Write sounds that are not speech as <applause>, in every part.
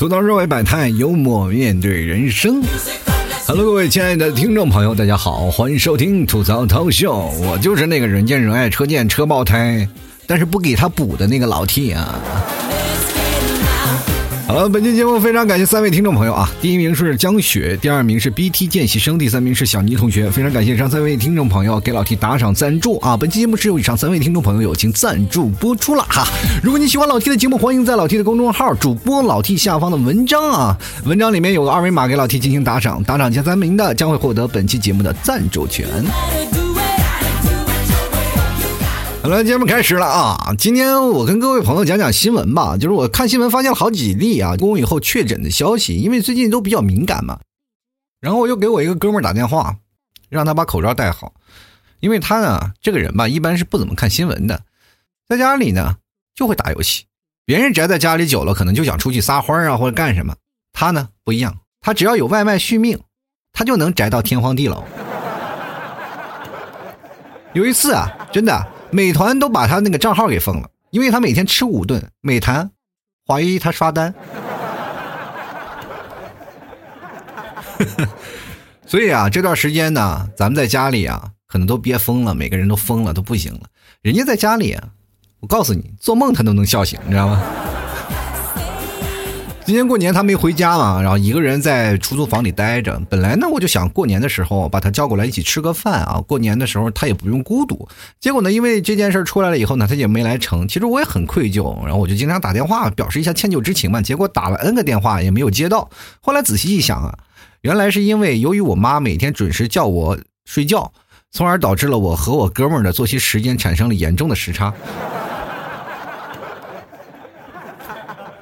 吐槽社会百态，幽默面对人生。Hello，各位亲爱的听众朋友，大家好，欢迎收听吐槽涛秀。我就是那个人见人爱、车见车爆胎，但是不给他补的那个老 T 啊。好了，本期节目非常感谢三位听众朋友啊！第一名是江雪，第二名是 BT 见习生，第三名是小妮同学。非常感谢上三位听众朋友给老 T 打赏赞助啊！本期节目是由以上三位听众朋友友情赞助播出了哈。如果你喜欢老 T 的节目，欢迎在老 T 的公众号主播老 T 下方的文章啊，文章里面有个二维码给老 T 进行打赏，打赏前三名的将会获得本期节目的赞助权。好了，节目开始了啊！今天我跟各位朋友讲讲新闻吧，就是我看新闻发现了好几例啊，公以后确诊的消息，因为最近都比较敏感嘛。然后我又给我一个哥们打电话，让他把口罩戴好，因为他呢这个人吧，一般是不怎么看新闻的，在家里呢就会打游戏。别人宅在家里久了，可能就想出去撒欢啊或者干什么，他呢不一样，他只要有外卖续命，他就能宅到天荒地老。有一次啊，真的。美团都把他那个账号给封了，因为他每天吃五顿。美团怀疑他刷单，所以啊，这段时间呢，咱们在家里啊，可能都憋疯了，每个人都疯了，都不行了。人家在家里，啊我告诉你，做梦他都能笑醒，你知道吗？今年过年他没回家嘛，然后一个人在出租房里待着。本来呢，我就想过年的时候把他叫过来一起吃个饭啊，过年的时候他也不用孤独。结果呢，因为这件事出来了以后呢，他也没来成。其实我也很愧疚，然后我就经常打电话表示一下歉疚之情嘛。结果打了 N 个电话也没有接到。后来仔细一想啊，原来是因为由于我妈每天准时叫我睡觉，从而导致了我和我哥们儿的作息时间产生了严重的时差。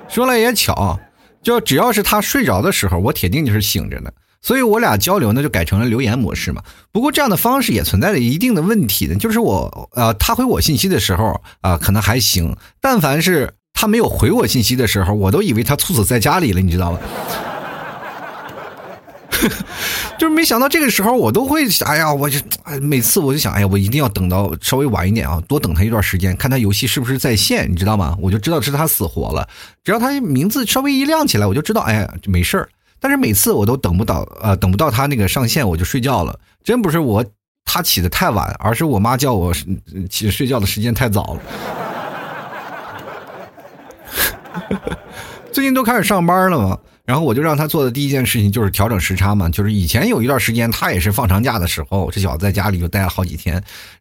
说来也巧。就只要是他睡着的时候，我铁定就是醒着的，所以我俩交流呢就改成了留言模式嘛。不过这样的方式也存在着一定的问题呢，就是我呃他回我信息的时候啊可能还行，但凡是他没有回我信息的时候，我都以为他猝死在家里了，你知道吗？<laughs> 就是没想到这个时候，我都会，哎呀，我就每次我就想，哎呀，我一定要等到稍微晚一点啊，多等他一段时间，看他游戏是不是在线，你知道吗？我就知道是他死活了。只要他名字稍微一亮起来，我就知道，哎呀，没事儿。但是每次我都等不到，呃，等不到他那个上线，我就睡觉了。真不是我他起的太晚，而是我妈叫我起睡觉的时间太早了。<laughs> 最近都开始上班了嘛。然后我就让他做的第一件事情就是调整时差嘛，就是以前有一段时间他也是放长假的时候，这小子在家里就待了好几天。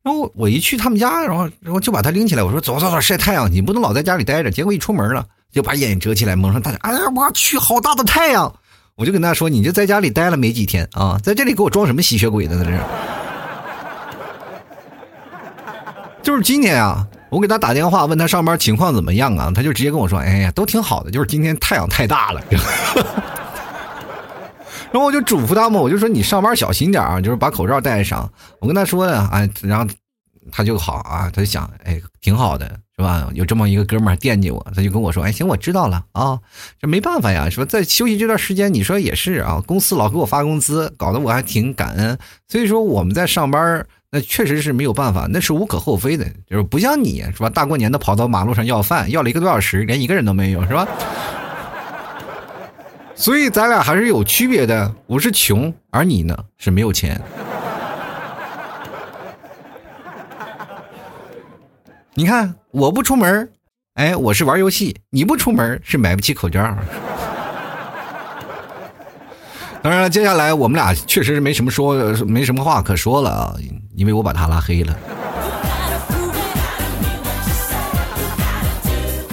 然后我一去他们家，然后然后就把他拎起来，我说走走走晒太阳，你不能老在家里待着。结果一出门了，就把眼遮起来蒙上大家。哎呀，我去，好大的太阳！我就跟他说，你就在家里待了没几天啊，在这里给我装什么吸血鬼呢？在这，<laughs> 就是今天啊。我给他打电话问他上班情况怎么样啊？他就直接跟我说：“哎呀，都挺好的，就是今天太阳太大了。<laughs> ”然后我就嘱咐他嘛，我就说你上班小心点啊，就是把口罩戴上。我跟他说的啊，然后他就好啊，他就想，哎，挺好的，是吧？有这么一个哥们儿惦记我，他就跟我说：“哎，行，我知道了啊。”这没办法呀，说在休息这段时间，你说也是啊，公司老给我发工资，搞得我还挺感恩。所以说我们在上班。那确实是没有办法，那是无可厚非的，就是不像你是吧？大过年的跑到马路上要饭，要了一个多小时，连一个人都没有，是吧？<laughs> 所以咱俩还是有区别的。我是穷，而你呢是没有钱。你看我不出门，哎，我是玩游戏；你不出门是买不起口罩。当然了，接下来我们俩确实是没什么说，没什么话可说了啊，因为我把他拉黑了。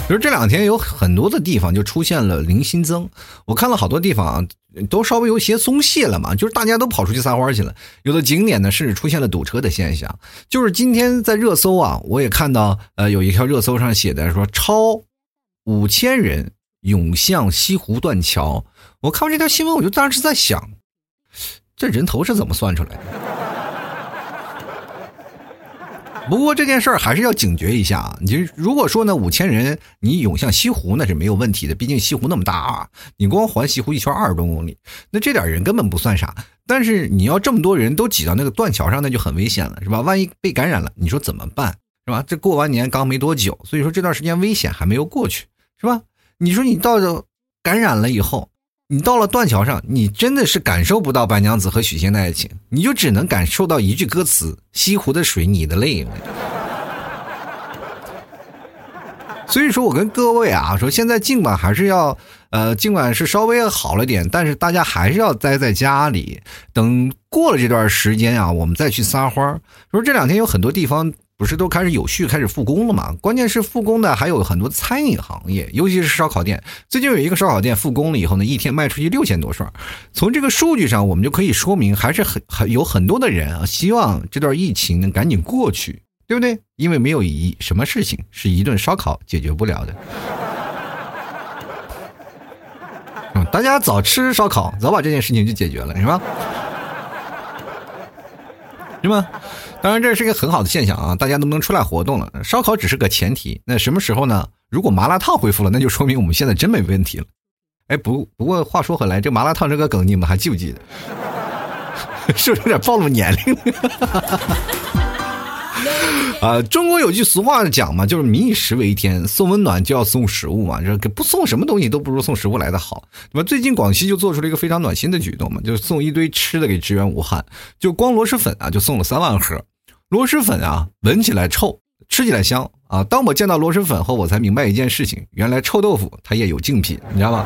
就是这两天有很多的地方就出现了零新增，我看了好多地方啊，都稍微有些松懈了嘛，就是大家都跑出去撒欢去了。有的景点呢甚至出现了堵车的现象，就是今天在热搜啊，我也看到呃有一条热搜上写的说超五千人涌向西湖断桥。我看完这条新闻，我就当时在想，这人头是怎么算出来的？<laughs> 不过这件事儿还是要警觉一下啊！你如果说呢，五千人你涌向西湖那是没有问题的，毕竟西湖那么大啊，你光环西湖一圈二十多公里，那这点人根本不算啥。但是你要这么多人都挤到那个断桥上，那就很危险了，是吧？万一被感染了，你说怎么办？是吧？这过完年刚没多久，所以说这段时间危险还没有过去，是吧？你说你到了感染了以后，你到了断桥上，你真的是感受不到白娘子和许仙的爱情，你就只能感受到一句歌词：西湖的水，你的泪。所以说我跟各位啊说，现在尽管还是要，呃，尽管是稍微好了点，但是大家还是要待在家里，等过了这段时间啊，我们再去撒欢儿说这两天有很多地方不是都开始有序开始复工了吗？关键是复工的还有很多餐饮行业，尤其是烧烤店。最近有一个烧烤店复工了以后呢，一天卖出去六千多串。从这个数据上，我们就可以说明，还是很很有很多的人啊，希望这段疫情能赶紧过去。对不对？因为没有一什么事情是一顿烧烤解决不了的。嗯，大家早吃烧烤，早把这件事情就解决了，是吧？是吗？当然，这是一个很好的现象啊！大家能不能出来活动了？烧烤只是个前提。那什么时候呢？如果麻辣烫恢复了，那就说明我们现在真没问题了。哎，不不过话说回来，这麻辣烫这个梗你们还记不记得？<laughs> 是不是有点暴露年龄？<laughs> 啊，中国有句俗话讲嘛，就是民以食为天，送温暖就要送食物嘛。这不送什么东西都不如送食物来的好。那么最近广西就做出了一个非常暖心的举动嘛，就是送一堆吃的给支援武汉。就光螺蛳粉啊，就送了三万盒。螺蛳粉啊，闻起来臭，吃起来香啊。当我见到螺蛳粉后，我才明白一件事情，原来臭豆腐它也有竞品，你知道吗？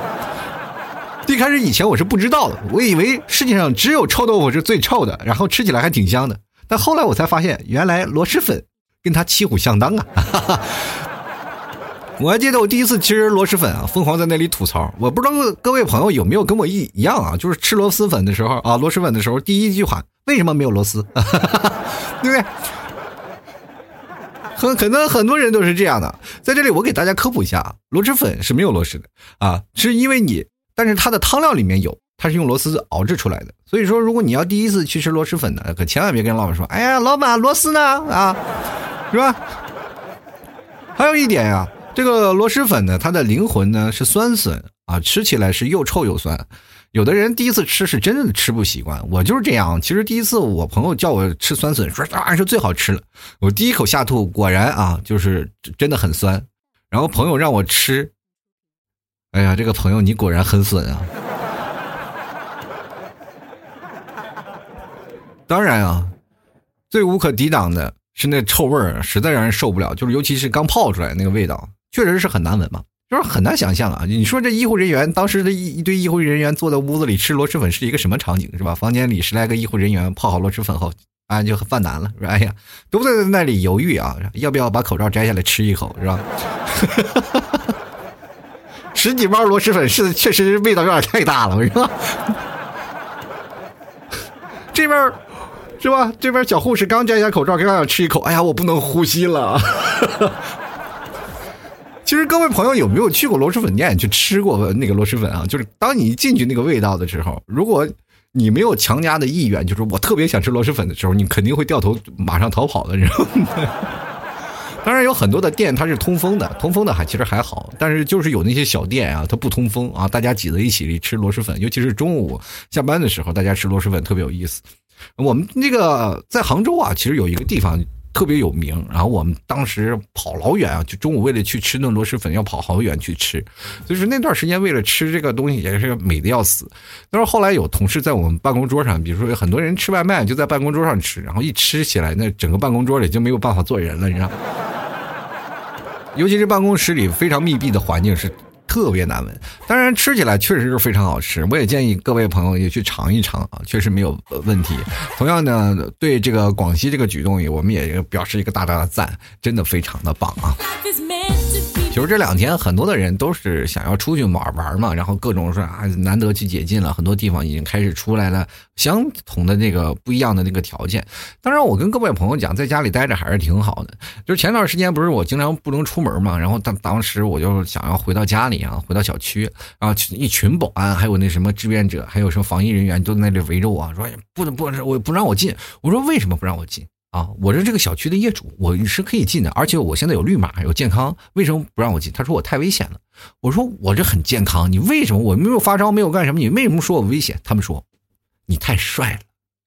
一开始以前我是不知道的，我以为世界上只有臭豆腐是最臭的，然后吃起来还挺香的。但后来我才发现，原来螺蛳粉。跟它旗鼓相当啊！哈哈 <laughs> 我还记得我第一次吃螺蛳粉啊，疯狂在那里吐槽。我不知道各位朋友有没有跟我一一样啊，就是吃螺蛳粉的时候啊，螺蛳粉的时候，第一句话为什么没有螺丝？<laughs> 对不对？很可能很多人都是这样的。在这里我给大家科普一下啊，螺蛳粉是没有螺丝的啊，是因为你，但是它的汤料里面有。它是用螺丝熬制出来的，所以说如果你要第一次去吃螺蛳粉呢，可千万别跟老板说：“哎呀，老板螺丝呢？”啊，是吧？还有一点呀，这个螺蛳粉呢，它的灵魂呢是酸笋啊，吃起来是又臭又酸。有的人第一次吃是真的吃不习惯，我就是这样。其实第一次我朋友叫我吃酸笋，说当然是最好吃了。我第一口下肚，果然啊，就是真的很酸。然后朋友让我吃，哎呀，这个朋友你果然很损啊。当然啊，最无可抵挡的是那臭味儿，实在让人受不了。就是尤其是刚泡出来那个味道，确实是很难闻嘛。就是很难想象啊！你说这医护人员当时的一一堆医护人员坐在屋子里吃螺蛳粉是一个什么场景，是吧？房间里十来个医护人员泡好螺蛳粉后，啊，就很犯难了，说：“哎呀，都在那里犹豫啊，要不要把口罩摘下来吃一口，是吧？” <laughs> 十几包螺蛳粉是确实味道有点太大了，我说。<laughs> 这边。是吧？这边小护士刚摘下口罩，刚想吃一口，哎呀，我不能呼吸了。其实各位朋友有没有去过螺蛳粉店去吃过那个螺蛳粉啊？就是当你进去那个味道的时候，如果你没有强加的意愿，就是我特别想吃螺蛳粉的时候，你肯定会掉头马上逃跑的。然后，<laughs> 当然有很多的店它是通风的，通风的还其实还好，但是就是有那些小店啊，它不通风啊，大家挤在一起吃螺蛳粉，尤其是中午下班的时候，大家吃螺蛳粉特别有意思。我们那个在杭州啊，其实有一个地方特别有名，然后我们当时跑老远啊，就中午为了去吃那螺蛳粉，要跑好远去吃，所以说那段时间为了吃这个东西也是美的要死。但是后来有同事在我们办公桌上，比如说有很多人吃外卖就在办公桌上吃，然后一吃起来，那整个办公桌里就没有办法坐人了，你知道？<laughs> 尤其是办公室里非常密闭的环境是。特别难闻，当然吃起来确实是非常好吃。我也建议各位朋友也去尝一尝啊，确实没有问题。同样呢，对这个广西这个举动，我们也表示一个大大的赞，真的非常的棒啊。其实这两天很多的人都是想要出去玩玩嘛，然后各种说啊，难得去解禁了，很多地方已经开始出来了相同的那个不一样的那个条件。当然，我跟各位朋友讲，在家里待着还是挺好的。就是前段时间不是我经常不能出门嘛，然后当当时我就想要回到家里啊，回到小区啊，一群保安还有那什么志愿者，还有什么防疫人员都在那里围着我说不能不能，我不让我进。我说为什么不让我进？啊，我是这个小区的业主，我是可以进的，而且我现在有绿码，有健康，为什么不让我进？他说我太危险了。我说我这很健康，你为什么我没有发烧，没有干什么，你为什么说我危险？他们说你太帅了，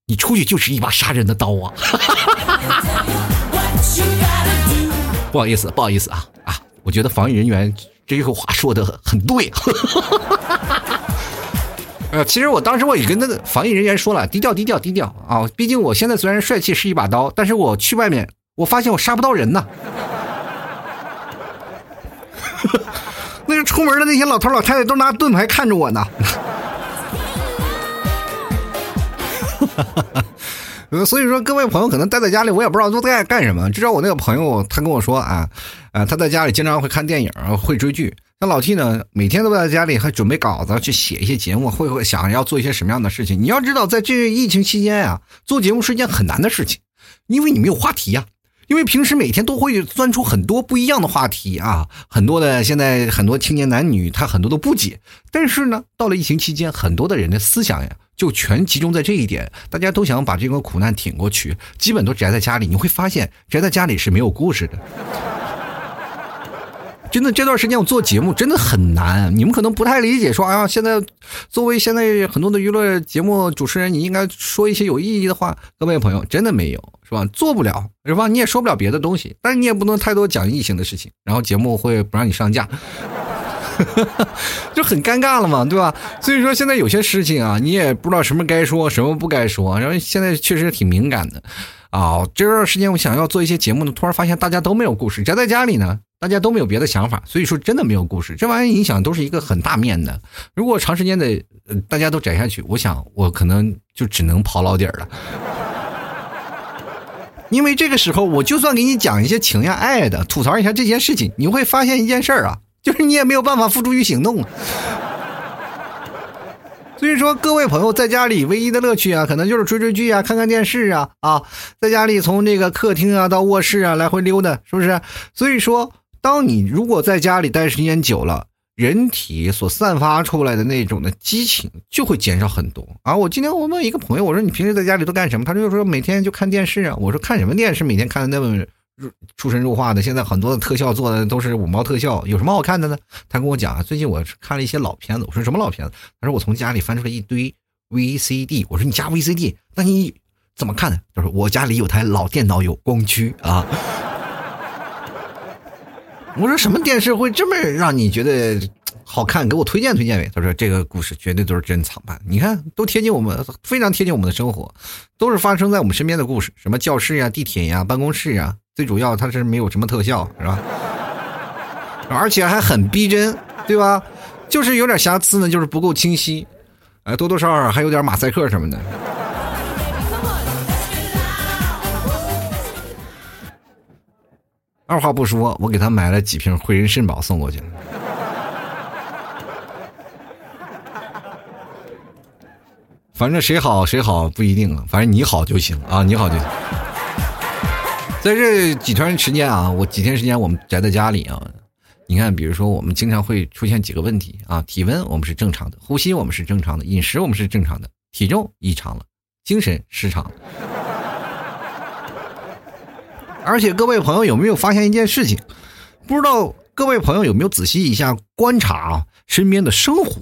你出去就是一把杀人的刀啊！不好意思，不好意思啊啊！我觉得防疫人员这句话说的很对。呃，其实我当时我也跟那个防疫人员说了，低调低调低调啊！毕竟我现在虽然帅气是一把刀，但是我去外面，我发现我杀不到人呐。<laughs> 那个出门的那些老头老太太都拿盾牌看着我呢。<laughs> 呃，所以说各位朋友可能待在家里，我也不知道都在干什么。至少我那个朋友他跟我说啊，啊，他在家里经常会看电影，会追剧。那老 T 呢，每天都在家里还准备稿子去写一些节目，会会想要做一些什么样的事情？你要知道，在这疫情期间啊，做节目是一件很难的事情，因为你没有话题呀。因为平时每天都会钻出很多不一样的话题啊，很多的现在很多青年男女他很多都不解，但是呢，到了疫情期间，很多的人的思想呀就全集中在这一点，大家都想把这个苦难挺过去，基本都宅在家里。你会发现，宅在家里是没有故事的。真的这段时间我做节目真的很难，你们可能不太理解。说啊，现在作为现在很多的娱乐节目主持人，你应该说一些有意义的话。各位朋友，真的没有是吧？做不了是吧？你也说不了别的东西，但是你也不能太多讲异性的事情，然后节目会不让你上架，就很尴尬了嘛，对吧？所以说现在有些事情啊，你也不知道什么该说，什么不该说，然后现在确实挺敏感的啊。这段时间我想要做一些节目呢，突然发现大家都没有故事，宅在家里呢。大家都没有别的想法，所以说真的没有故事。这玩意影响都是一个很大面的。如果长时间的大家都宅下去，我想我可能就只能刨老底儿了。<laughs> 因为这个时候，我就算给你讲一些情呀爱的，吐槽一下这件事情，你会发现一件事儿啊，就是你也没有办法付诸于行动。<laughs> 所以说，各位朋友在家里唯一的乐趣啊，可能就是追追剧啊，看看电视啊啊，在家里从这个客厅啊到卧室啊来回溜达，是不是？所以说。当你如果在家里待时间久了，人体所散发出来的那种的激情就会减少很多啊！我今天我问一个朋友，我说你平时在家里都干什么？他就说每天就看电视啊。我说看什么电视？每天看的那么出神入化的。现在很多的特效做的都是五毛特效，有什么好看的呢？他跟我讲啊，最近我看了一些老片子。我说什么老片子？他说我从家里翻出来一堆 VCD。我说你家 VCD？那你怎么看的？他说我家里有台老电脑，有光驱啊。<laughs> 我说什么电视会这么让你觉得好看？给我推荐推荐呗。他说这个故事绝对都是珍藏版，你看都贴近我们，非常贴近我们的生活，都是发生在我们身边的故事，什么教室呀、地铁呀、办公室呀。最主要它是没有什么特效，是吧？而且还很逼真，对吧？就是有点瑕疵呢，就是不够清晰，哎，多多少少还有点马赛克什么的。二话不说，我给他买了几瓶汇仁肾宝送过去。<laughs> 反正谁好谁好不一定啊，反正你好就行啊，你好就行。在这几天时间啊，我几天时间我们宅在家里啊，你看，比如说我们经常会出现几个问题啊，体温我们是正常的，呼吸我们是正常的，饮食我们是正常的，体重异常了，精神失常。而且各位朋友有没有发现一件事情？不知道各位朋友有没有仔细一下观察啊身边的生活？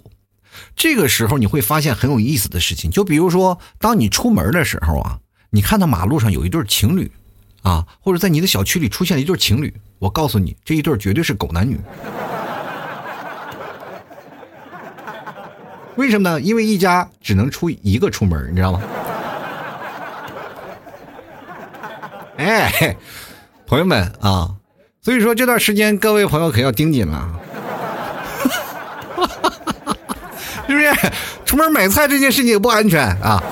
这个时候你会发现很有意思的事情。就比如说，当你出门的时候啊，你看到马路上有一对情侣，啊，或者在你的小区里出现了一对情侣，我告诉你，这一对绝对是狗男女。为什么呢？因为一家只能出一个出门，你知道吗？哎，朋友们啊，所以说这段时间各位朋友可要盯紧了，<laughs> 是不是？出门买菜这件事情也不安全啊。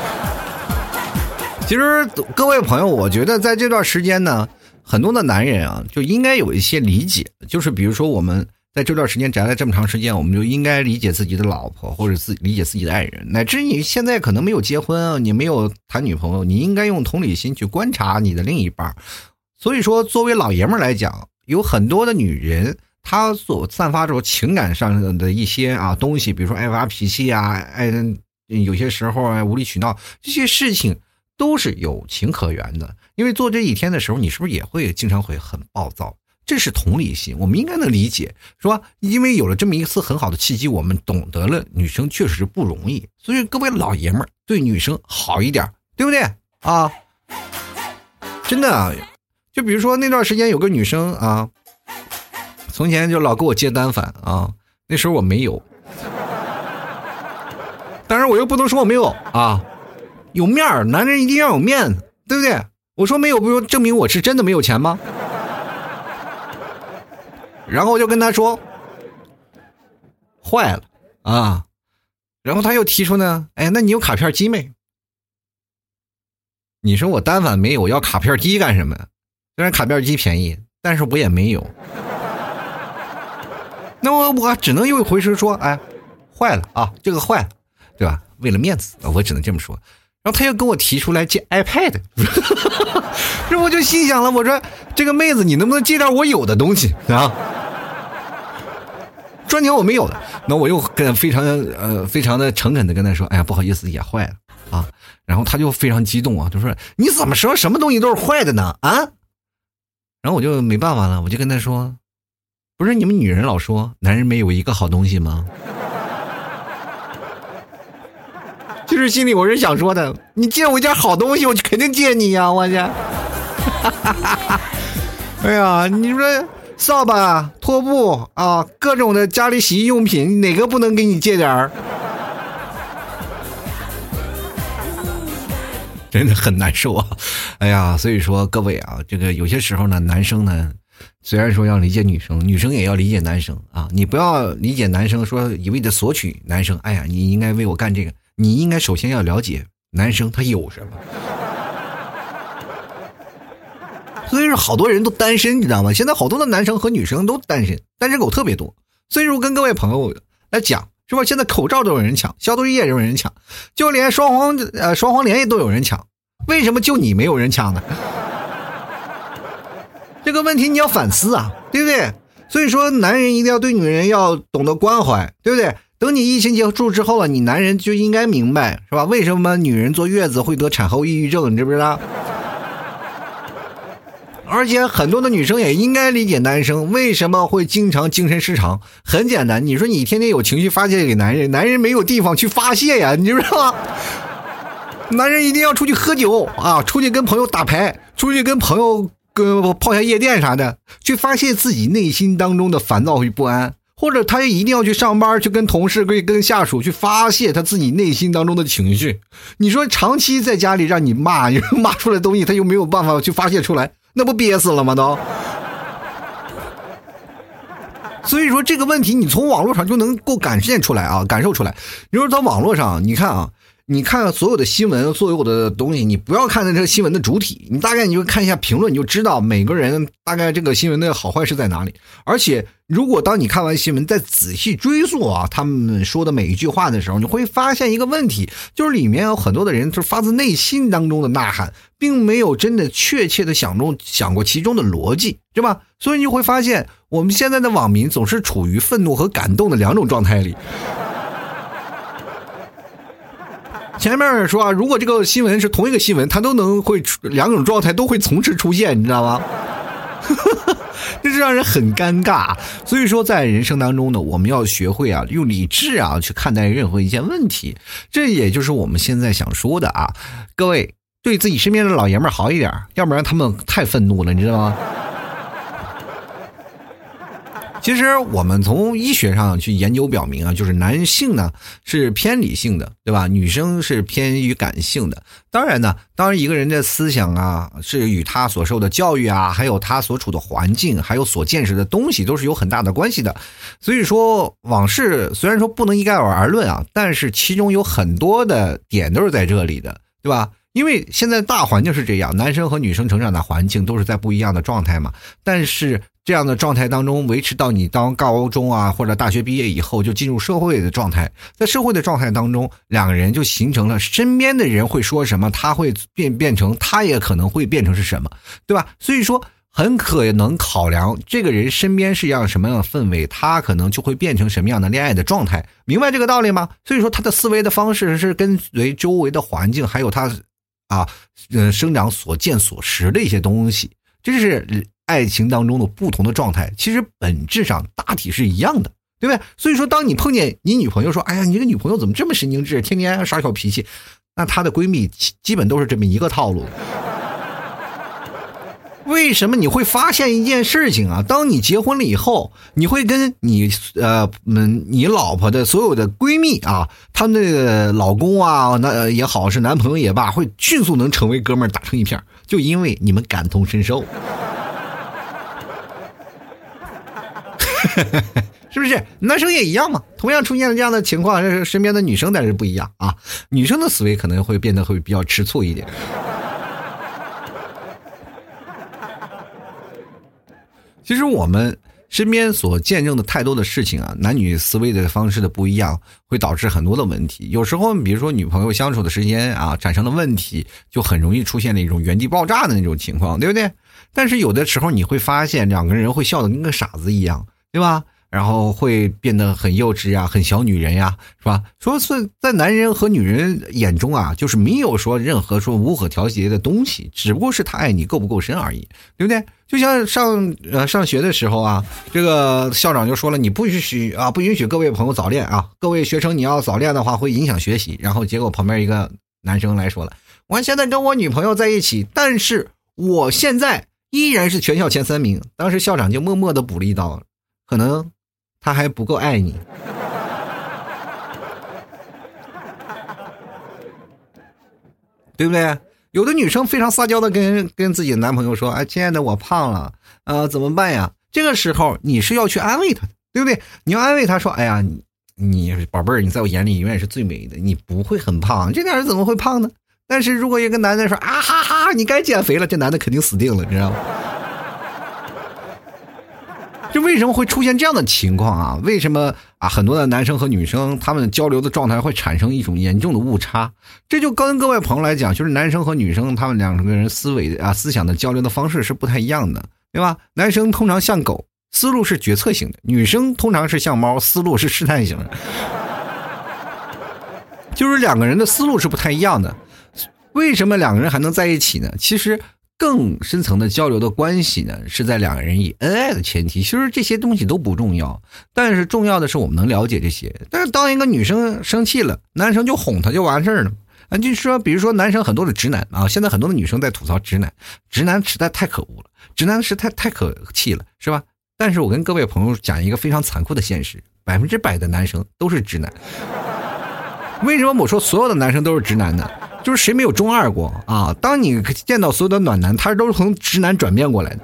其实各位朋友，我觉得在这段时间呢，很多的男人啊，就应该有一些理解，就是比如说我们在这段时间宅了这么长时间，我们就应该理解自己的老婆，或者自理解自己的爱人，乃至你现在可能没有结婚，你没有谈女朋友，你应该用同理心去观察你的另一半。所以说，作为老爷们儿来讲，有很多的女人，她所散发出情感上的一些啊东西，比如说爱发脾气啊，爱有些时候啊无理取闹，这些事情都是有情可原的。因为做这一天的时候，你是不是也会经常会很暴躁？这是同理心，我们应该能理解，是吧？因为有了这么一次很好的契机，我们懂得了女生确实不容易，所以各位老爷们儿对女生好一点，对不对啊？真的。就比如说那段时间有个女生啊，从前就老给我接单反啊，那时候我没有，但是我又不能说我没有啊，有面儿，男人一定要有面子，对不对？我说没有，不就证明我是真的没有钱吗？然后我就跟他说，坏了啊，然后他又提出呢，哎，那你有卡片机没？你说我单反没有，要卡片机干什么？虽然卡片机便宜，但是我也没有。<laughs> 那我我只能又回声说，哎，坏了啊，这个坏了，对吧？为了面子，我只能这么说。然后他又跟我提出来借 iPad，<laughs> 这我就心想了，我说这个妹子，你能不能借点我有的东西啊？专挑我没有的。那我又跟非常呃非常的诚恳的跟他说，哎呀，不好意思，也坏了啊。然后他就非常激动啊，就说你怎么说什么东西都是坏的呢？啊？然后我就没办法了，我就跟他说。不是你们女人老说男人没有一个好东西吗？<laughs> 其实心里我是想说的，你借我一件好东西，我就肯定借你呀！我去，<laughs> 哎呀，你说扫把、拖布啊，各种的家里洗衣用品，哪个不能给你借点儿？<laughs> 真的很难受啊！哎呀，所以说各位啊，这个有些时候呢，男生呢。虽然说要理解女生，女生也要理解男生啊！你不要理解男生，说一味的索取男生。哎呀，你应该为我干这个，你应该首先要了解男生他有什么。所以说，好多人都单身，你知道吗？现在好多的男生和女生都单身，单身狗特别多。所以说，跟各位朋友来讲，是吧？现在口罩都有人抢，消毒液都有人抢，就连双黄呃双黄连也都有人抢，为什么就你没有人抢呢？<laughs> 这个问题你要反思啊，对不对？所以说，男人一定要对女人要懂得关怀，对不对？等你疫情结束之后了，你男人就应该明白，是吧？为什么女人坐月子会得产后抑郁症？你知不知道？而且很多的女生也应该理解男生为什么会经常精神失常。很简单，你说你天天有情绪发泄给男人，男人没有地方去发泄呀，你知道吗？<laughs> 男人一定要出去喝酒啊，出去跟朋友打牌，出去跟朋友。跟泡下夜店啥的，去发泄自己内心当中的烦躁与不安，或者他一定要去上班，去跟同事、跟跟下属去发泄他自己内心当中的情绪。你说长期在家里让你骂，骂出来东西他又没有办法去发泄出来，那不憋死了吗？都。所以说这个问题，你从网络上就能够感现出来啊，感受出来。你说在网络上，你看啊。你看所有的新闻，所有的东西，你不要看这个新闻的主体，你大概你就看一下评论，你就知道每个人大概这个新闻的好坏是在哪里。而且，如果当你看完新闻再仔细追溯啊，他们说的每一句话的时候，你会发现一个问题，就是里面有很多的人是发自内心当中的呐喊，并没有真的确切的想中想过其中的逻辑，对吧？所以你就会发现，我们现在的网民总是处于愤怒和感动的两种状态里。<laughs> 前面说啊，如果这个新闻是同一个新闻，它都能会两种状态都会同时出现，你知道吗？<laughs> 这是让人很尴尬。所以说，在人生当中呢，我们要学会啊，用理智啊去看待任何一件问题。这也就是我们现在想说的啊，各位对自己身边的老爷们好一点，要不然他们太愤怒了，你知道吗？其实我们从医学上去研究表明啊，就是男性呢是偏理性的，对吧？女生是偏于感性的。当然呢，当然一个人的思想啊，是与他所受的教育啊，还有他所处的环境，还有所见识的东西，都是有很大的关系的。所以说，往事虽然说不能一概而论啊，但是其中有很多的点都是在这里的，对吧？因为现在大环境是这样，男生和女生成长的环境都是在不一样的状态嘛，但是。这样的状态当中维持到你当高中啊或者大学毕业以后就进入社会的状态，在社会的状态当中，两个人就形成了身边的人会说什么，他会变变成，他也可能会变成是什么，对吧？所以说很可能考量这个人身边是一样什么样的氛围，他可能就会变成什么样的恋爱的状态，明白这个道理吗？所以说他的思维的方式是跟随周围的环境，还有他啊，呃，生长所见所识的一些东西，这是。爱情当中的不同的状态，其实本质上大体是一样的，对不对？所以说，当你碰见你女朋友说：“哎呀，你这个女朋友怎么这么神经质，天天耍小脾气？”那她的闺蜜基本都是这么一个套路。为什么你会发现一件事情啊？当你结婚了以后，你会跟你呃嗯你老婆的所有的闺蜜啊，她们的老公啊，那也好是男朋友也罢，会迅速能成为哥们儿，打成一片就因为你们感同身受，是不是？男生也一样嘛，同样出现了这样的情况，是身边的女生但是不一样啊，女生的思维可能会变得会比较吃醋一点。其实我们身边所见证的太多的事情啊，男女思维的方式的不一样，会导致很多的问题。有时候，比如说女朋友相处的时间啊，产生了问题，就很容易出现了一种原地爆炸的那种情况，对不对？但是有的时候你会发现，两个人会笑得跟个傻子一样，对吧？然后会变得很幼稚呀，很小女人呀，是吧？说是在男人和女人眼中啊，就是没有说任何说无可调节的东西，只不过是他爱你够不够深而已，对不对？就像上呃上学的时候啊，这个校长就说了，你不允许啊，不允许各位朋友早恋啊，各位学生你要早恋的话会影响学习。然后结果旁边一个男生来说了，我现在跟我女朋友在一起，但是我现在依然是全校前三名。当时校长就默默的补了一刀，可能。他还不够爱你，对不对？有的女生非常撒娇的跟跟自己的男朋友说：“哎，亲爱的，我胖了，呃，怎么办呀？”这个时候你是要去安慰他的，对不对？你要安慰他说：“哎呀，你你宝贝儿，你在我眼里永远是最美的，你不会很胖，这点人怎么会胖呢？”但是如果一个男的说：“啊哈哈，你该减肥了”，这男的肯定死定了，你知道吗？这为什么会出现这样的情况啊？为什么啊？很多的男生和女生他们交流的状态会产生一种严重的误差？这就跟各位朋友来讲，就是男生和女生他们两个人思维啊、思想的交流的方式是不太一样的，对吧？男生通常像狗，思路是决策型的；女生通常是像猫，思路是试探型的。就是两个人的思路是不太一样的。为什么两个人还能在一起呢？其实。更深层的交流的关系呢，是在两个人以恩爱的前提。其实这些东西都不重要，但是重要的是我们能了解这些。但是当一个女生生气了，男生就哄她就完事儿了。啊，就是说，比如说男生很多的直男啊，现在很多的女生在吐槽直男，直男实在太可恶了，直男实在太可气了，是吧？但是我跟各位朋友讲一个非常残酷的现实：百分之百的男生都是直男。<laughs> 为什么我说所有的男生都是直男呢？就是谁没有中二过啊？当你见到所有的暖男，他都是从直男转变过来的。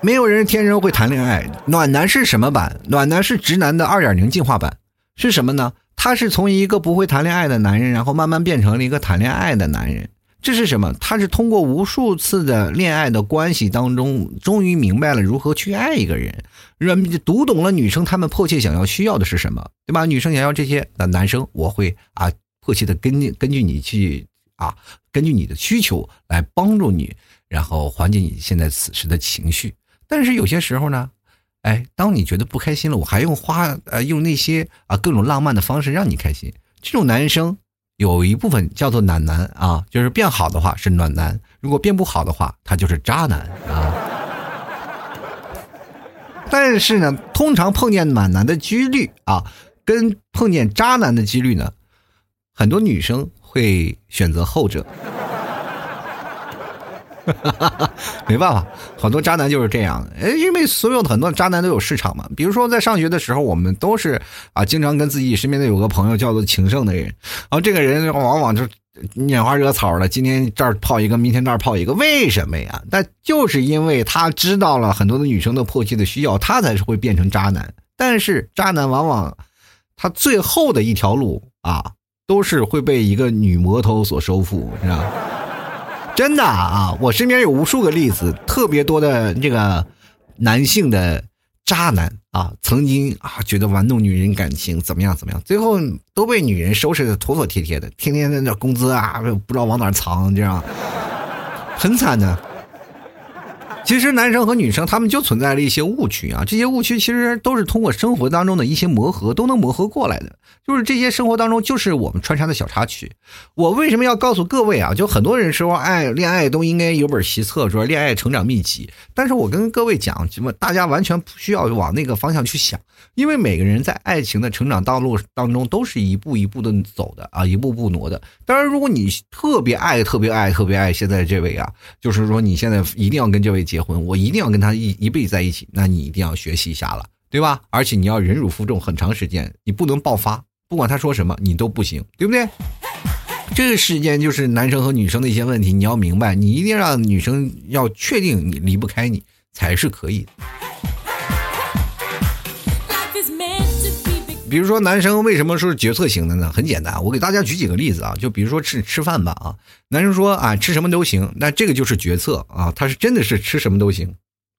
没有人天生会谈恋爱，暖男是什么版？暖男是直男的二点零进化版，是什么呢？他是从一个不会谈恋爱的男人，然后慢慢变成了一个谈恋爱的男人。这是什么？他是通过无数次的恋爱的关系当中，终于明白了如何去爱一个人，人读懂了女生她们迫切想要需要的是什么，对吧？女生想要这些，那男生我会啊。迫切的根据根据你去啊，根据你的需求来帮助你，然后缓解你现在此时的情绪。但是有些时候呢，哎，当你觉得不开心了，我还用花呃用那些啊各种浪漫的方式让你开心。这种男生有一部分叫做暖男啊，就是变好的话是暖男，如果变不好的话，他就是渣男啊。<laughs> 但是呢，通常碰见暖男的几率啊，跟碰见渣男的几率呢。很多女生会选择后者，<laughs> 没办法，好多渣男就是这样。哎，因为所有的很多渣男都有市场嘛。比如说在上学的时候，我们都是啊，经常跟自己身边的有个朋友叫做情圣的人，然后这个人往往就拈花惹草的，今天这儿泡一个，明天那儿泡一个，为什么呀？但就是因为他知道了很多的女生的迫切的需要，他才是会变成渣男。但是渣男往往他最后的一条路啊。都是会被一个女魔头所收服，是吧？真的啊，我身边有无数个例子，特别多的这个男性的渣男啊，曾经啊觉得玩弄女人感情怎么样怎么样，最后都被女人收拾的妥妥帖帖的，天天在那工资啊不知道往哪藏，这样很惨的。其实男生和女生他们就存在了一些误区啊，这些误区其实都是通过生活当中的一些磨合都能磨合过来的。就是这些生活当中，就是我们穿插的小插曲。我为什么要告诉各位啊？就很多人说，哎，恋爱都应该有本习册，说恋爱成长秘籍。但是我跟各位讲，什么大家完全不需要往那个方向去想，因为每个人在爱情的成长道路当中都是一步一步的走的啊，一步步挪的。当然，如果你特别爱、特别爱、特别爱现在这位啊，就是说你现在一定要跟这位结结婚，我一定要跟他一一辈子在一起，那你一定要学习一下了，对吧？而且你要忍辱负重很长时间，你不能爆发。不管他说什么，你都不行，对不对？这个世间就是男生和女生的一些问题，你要明白，你一定让女生要确定你离不开你才是可以的。比如说，男生为什么说是决策型的呢？很简单，我给大家举几个例子啊，就比如说吃吃饭吧啊，男生说啊吃什么都行，那这个就是决策啊，他是真的是吃什么都行。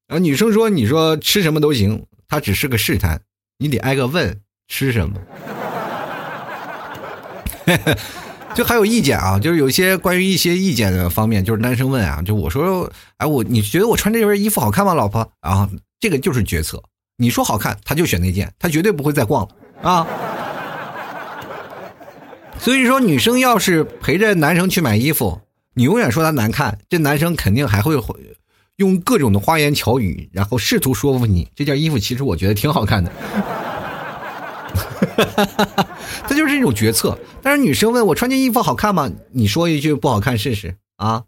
然啊，女生说你说吃什么都行，他只是个试探，你得挨个问吃什么。<laughs> 就还有意见啊，就是有些关于一些意见的方面，就是男生问啊，就我说，哎，我你觉得我穿这件衣服好看吗，老婆？然后这个就是决策，你说好看，他就选那件，他绝对不会再逛了啊。所以说，女生要是陪着男生去买衣服，你永远说他难看，这男生肯定还会用各种的花言巧语，然后试图说服你，这件衣服其实我觉得挺好看的。<laughs> 这就是一种决策。但是女生问我穿件衣服好看吗？你说一句不好看试试啊，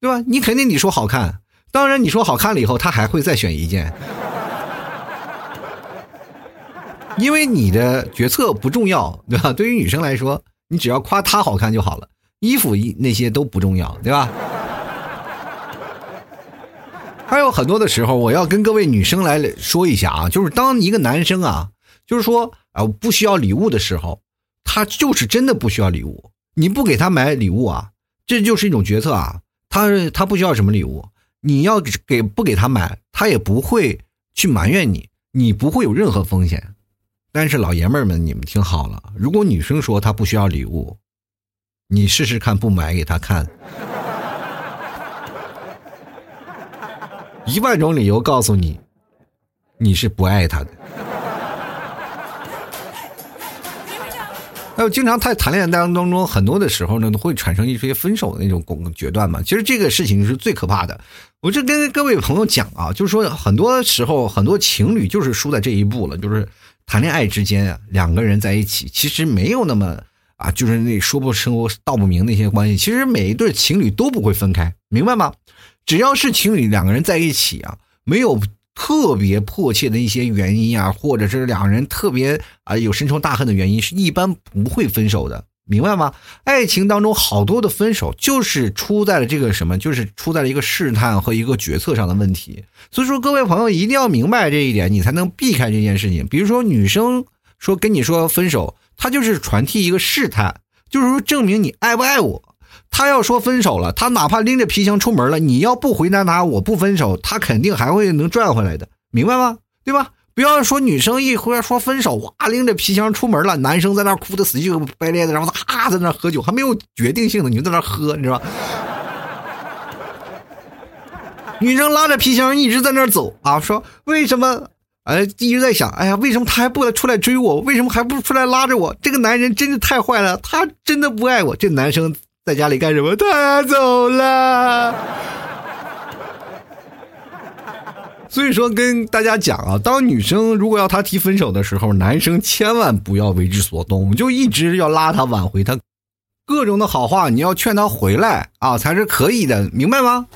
对吧？你肯定你说好看，当然你说好看了以后，他还会再选一件，因为你的决策不重要，<laughs> 对吧？对于女生来说，你只要夸她好看就好了，衣服一那些都不重要，对吧？还有很多的时候，我要跟各位女生来说一下啊，就是当一个男生啊，就是说。啊，不需要礼物的时候，他就是真的不需要礼物。你不给他买礼物啊，这就是一种决策啊。他他不需要什么礼物，你要给不给他买，他也不会去埋怨你，你不会有任何风险。但是老爷们儿们，你们听好了，如果女生说她不需要礼物，你试试看不买给她看，一万种理由告诉你，你是不爱她的。还有经常在谈恋爱当中，很多的时候呢，都会产生一些分手的那种决断嘛。其实这个事情是最可怕的。我这跟各位朋友讲啊，就是说很多时候很多情侣就是输在这一步了，就是谈恋爱之间啊，两个人在一起其实没有那么啊，就是那说不清道不明那些关系。其实每一对情侣都不会分开，明白吗？只要是情侣两个人在一起啊，没有。特别迫切的一些原因啊，或者是两人特别啊有深仇大恨的原因，是一般不会分手的，明白吗？爱情当中好多的分手，就是出在了这个什么，就是出在了一个试探和一个决策上的问题。所以说，各位朋友一定要明白这一点，你才能避开这件事情。比如说，女生说跟你说分手，她就是传递一个试探，就是说证明你爱不爱我。他要说分手了，他哪怕拎着皮箱出门了，你要不回答他，我不分手，他肯定还会能赚回来的，明白吗？对吧？不要说女生一回来说分手，哇，拎着皮箱出门了，男生在那哭的死去白咧的，然后他哈在那喝酒，还没有决定性的，你就在那喝，你知道吧？女生拉着皮箱一直在那走啊，说为什么？哎，一直在想，哎呀，为什么他还不出来追我？为什么还不出来拉着我？这个男人真的太坏了，他真的不爱我。这男生。在家里干什么？他走了。所以说，跟大家讲啊，当女生如果要他提分手的时候，男生千万不要为之所动，就一直要拉他挽回他，各种的好话你要劝他回来啊，才是可以的，明白吗？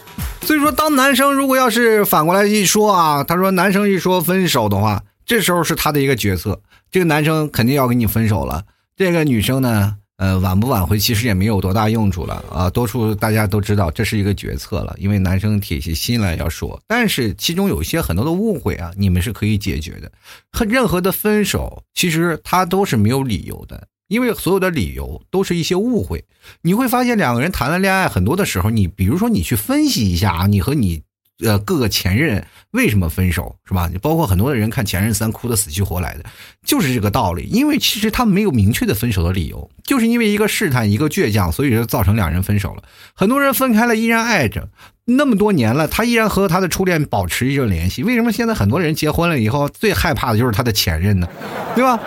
所以说，当男生如果要是反过来一说啊，他说男生一说分手的话，这时候是他的一个决策，这个男生肯定要跟你分手了，这个女生呢？呃，挽不挽回其实也没有多大用处了啊！多数大家都知道这是一个决策了，因为男生铁起心来要说，但是其中有些很多的误会啊，你们是可以解决的。和任何的分手，其实他都是没有理由的，因为所有的理由都是一些误会。你会发现两个人谈了恋爱，很多的时候，你比如说你去分析一下啊，你和你呃各个前任为什么分手，是吧？包括很多的人看《前任三》哭的死去活来的，就是这个道理。因为其实他没有明确的分手的理由，就是因为一个试探，一个倔强，所以说造成两人分手了。很多人分开了依然爱着，那么多年了，他依然和他的初恋保持着联系。为什么现在很多人结婚了以后最害怕的就是他的前任呢？对吧？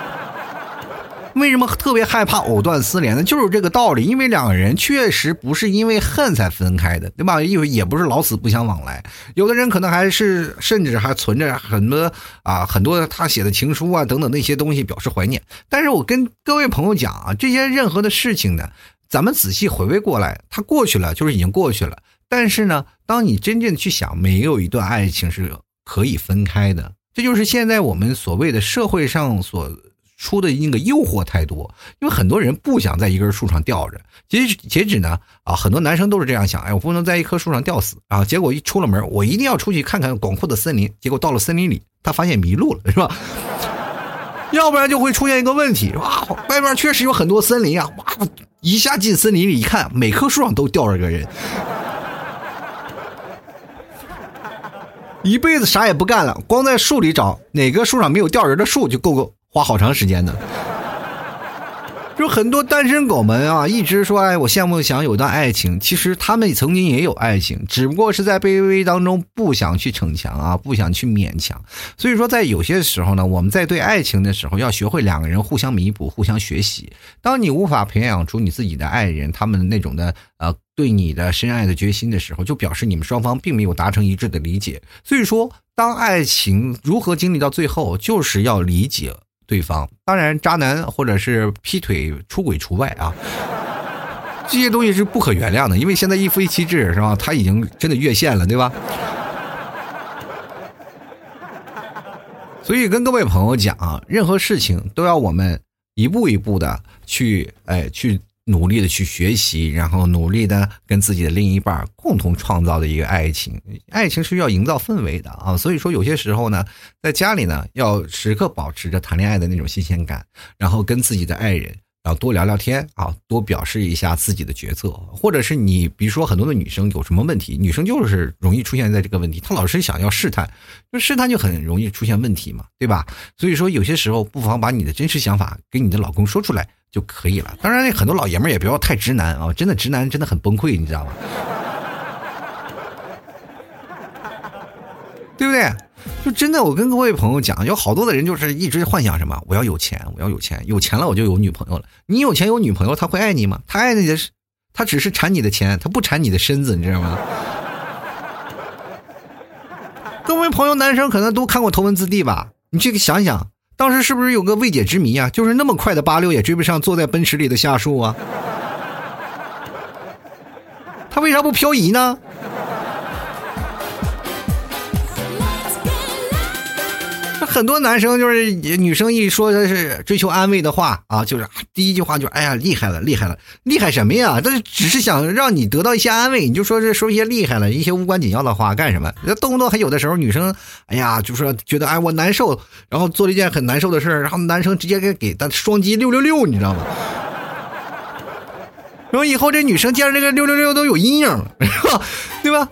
为什么特别害怕藕断丝连呢？就是这个道理，因为两个人确实不是因为恨才分开的，对吧？因为也不是老死不相往来，有的人可能还是甚至还存着很多啊很多他写的情书啊等等那些东西表示怀念。但是我跟各位朋友讲啊，这些任何的事情呢，咱们仔细回味过来，它过去了就是已经过去了。但是呢，当你真正去想，没有一段爱情是可以分开的，这就是现在我们所谓的社会上所。出的那个诱惑太多，因为很多人不想在一根树上吊着。截止截止呢啊，很多男生都是这样想，哎，我不能在一棵树上吊死啊。结果一出了门，我一定要出去看看广阔的森林。结果到了森林里，他发现迷路了，是吧？<laughs> 要不然就会出现一个问题，哇，外面确实有很多森林啊，哇，一下进森林里一看，每棵树上都吊着个人，一辈子啥也不干了，光在树里找哪个树上没有吊人的树就够够。花好长时间呢，就很多单身狗们啊，一直说哎，我羡慕想有段爱情。其实他们曾经也有爱情，只不过是在卑微当中不想去逞强啊，不想去勉强。所以说，在有些时候呢，我们在对爱情的时候，要学会两个人互相弥补、互相学习。当你无法培养出你自己的爱人，他们那种的呃对你的深爱的决心的时候，就表示你们双方并没有达成一致的理解。所以说，当爱情如何经历到最后，就是要理解。对方当然，渣男或者是劈腿、出轨除外啊，<laughs> 这些东西是不可原谅的，因为现在一夫一妻制是吧？他已经真的越线了，对吧？所以跟各位朋友讲啊，任何事情都要我们一步一步的去，哎，去。努力的去学习，然后努力的跟自己的另一半共同创造的一个爱情。爱情是要营造氛围的啊，所以说有些时候呢，在家里呢，要时刻保持着谈恋爱的那种新鲜感，然后跟自己的爱人，然后多聊聊天啊，多表示一下自己的角色，或者是你比如说很多的女生有什么问题，女生就是容易出现在这个问题，她老是想要试探，就试探就很容易出现问题嘛，对吧？所以说有些时候不妨把你的真实想法给你的老公说出来。就可以了。当然，很多老爷们也不要太直男啊，真的直男真的很崩溃，你知道吗？<laughs> 对不对？就真的，我跟各位朋友讲，有好多的人就是一直幻想什么，我要有钱，我要有钱，有钱了我就有女朋友了。你有钱有女朋友，他会爱你吗？他爱你的是，他只是馋你的钱，他不馋你的身子，你知道吗？各位朋友，男生可能都看过《头文字 D》吧？你去想想。当时是不是有个未解之谜啊？就是那么快的八六也追不上坐在奔驰里的夏树啊？他为啥不漂移呢？很多男生就是女生一说的是追求安慰的话啊，就是第一句话就是哎呀厉害了厉害了厉害什么呀？但是只是想让你得到一些安慰，你就说这说一些厉害了一些无关紧要的话干什么？那动不动还有的时候女生哎呀就说觉得哎我难受，然后做了一件很难受的事然后男生直接给给他双击六六六，你知道吗？然后以后这女生见着这个六六六都有阴影了，对吧？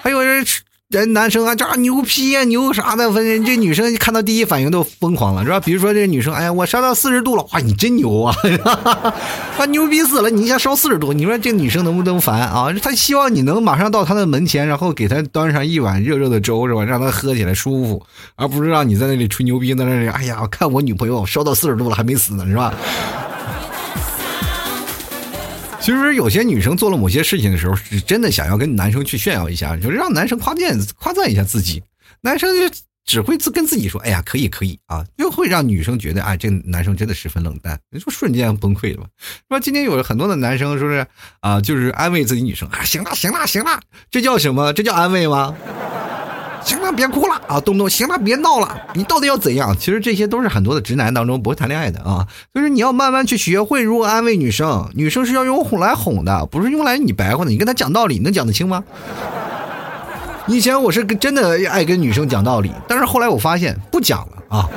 还有人。人男生啊，这牛批呀，牛啥的，反正这女生看到第一反应都疯狂了，是吧？比如说这女生，哎呀，我烧到四十度了，哇，你真牛啊，啊，<laughs> 牛逼死了！你一下烧四十度，你说这女生能不能烦啊？她希望你能马上到她的门前，然后给她端上一碗热热的粥，是吧？让她喝起来舒服，而不是让你在那里吹牛逼，在那里，哎呀，看我女朋友烧到四十度了还没死呢，是吧？其实有些女生做了某些事情的时候，是真的想要跟男生去炫耀一下，就是让男生夸赞夸赞一下自己。男生就只会自跟自己说：“哎呀，可以可以啊！” <laughs> 又会让女生觉得：“哎，这个男生真的十分冷淡。”你说瞬间崩溃了吧？说今天有很多的男生说是啊，就是安慰自己女生：“啊，行了行了行了，这叫什么？这叫安慰吗？”行了，别哭了啊！东东行了，别闹了。你到底要怎样？其实这些都是很多的直男当中不会谈恋爱的啊。就是你要慢慢去学会如何安慰女生。女生是要用哄来哄的，不是用来你白话的。你跟她讲道理，能讲得清吗？以前我是真的爱跟女生讲道理，但是后来我发现不讲了啊，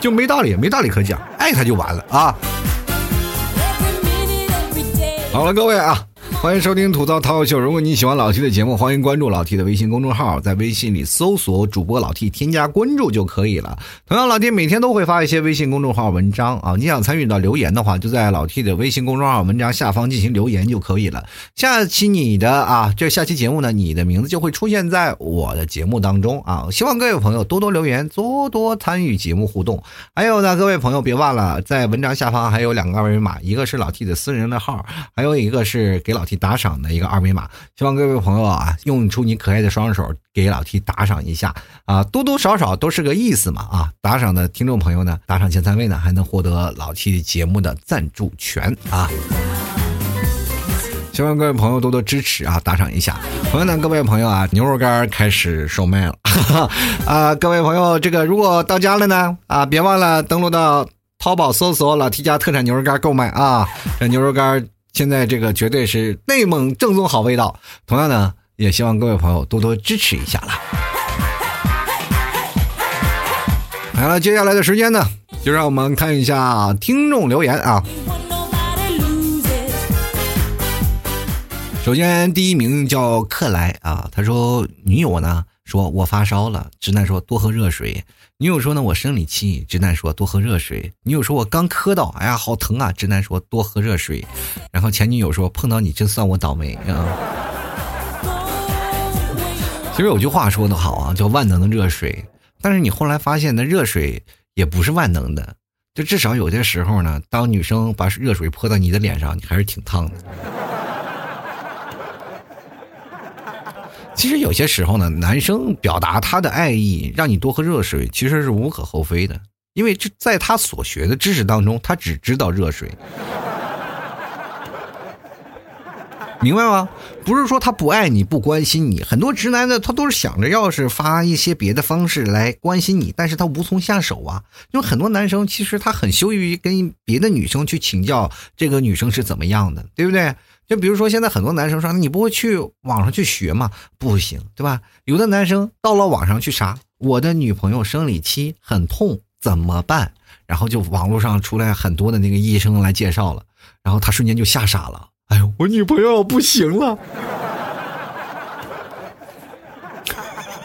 就没道理，没道理可讲，爱她就完了啊。好了，各位啊。欢迎收听吐槽涛秀。如果你喜欢老 T 的节目，欢迎关注老 T 的微信公众号，在微信里搜索主播老 T，添加关注就可以了。同样，老 T 每天都会发一些微信公众号文章啊，你想参与到留言的话，就在老 T 的微信公众号文章下方进行留言就可以了。下期你的啊，这下期节目呢，你的名字就会出现在我的节目当中啊。希望各位朋友多多留言，多多参与节目互动。还有呢，各位朋友别忘了，在文章下方还有两个二维码，一个是老 T 的私人的号，还有一个是给老 T。打赏的一个二维码，希望各位朋友啊，用出你可爱的双手给老 T 打赏一下啊，多多少少都是个意思嘛啊！打赏的听众朋友呢，打赏前三位呢，还能获得老 T 节目的赞助权啊！希望各位朋友多多支持啊，打赏一下。朋友呢，各位朋友啊，牛肉干开始售卖了 <laughs> 啊！各位朋友，这个如果到家了呢啊，别忘了登录到淘宝搜索老 T 家特产牛肉干购买啊，这牛肉干。现在这个绝对是内蒙正宗好味道，同样呢，也希望各位朋友多多支持一下啦。好了，接下来的时间呢，就让我们看一下听众留言啊。首先，第一名叫克莱啊，他说女友呢说我发烧了，直男说多喝热水。女友说呢，我生理期，直男说多喝热水。女友说我刚磕到，哎呀，好疼啊！直男说多喝热水。然后前女友说碰到你真算我倒霉啊。其实有句话说的好啊，叫万能的热水。但是你后来发现，那热水也不是万能的，就至少有些时候呢，当女生把热水泼到你的脸上，你还是挺烫的。其实有些时候呢，男生表达他的爱意，让你多喝热水，其实是无可厚非的，因为这在他所学的知识当中，他只知道热水，<laughs> 明白吗？不是说他不爱你、不关心你，很多直男的他都是想着要是发一些别的方式来关心你，但是他无从下手啊。因为很多男生其实他很羞于跟别的女生去请教这个女生是怎么样的，对不对？就比如说，现在很多男生说：“你不会去网上去学吗？”不行，对吧？有的男生到了网上去查，我的女朋友生理期很痛，怎么办？然后就网络上出来很多的那个医生来介绍了，然后他瞬间就吓傻了。哎呦，我女朋友不行了。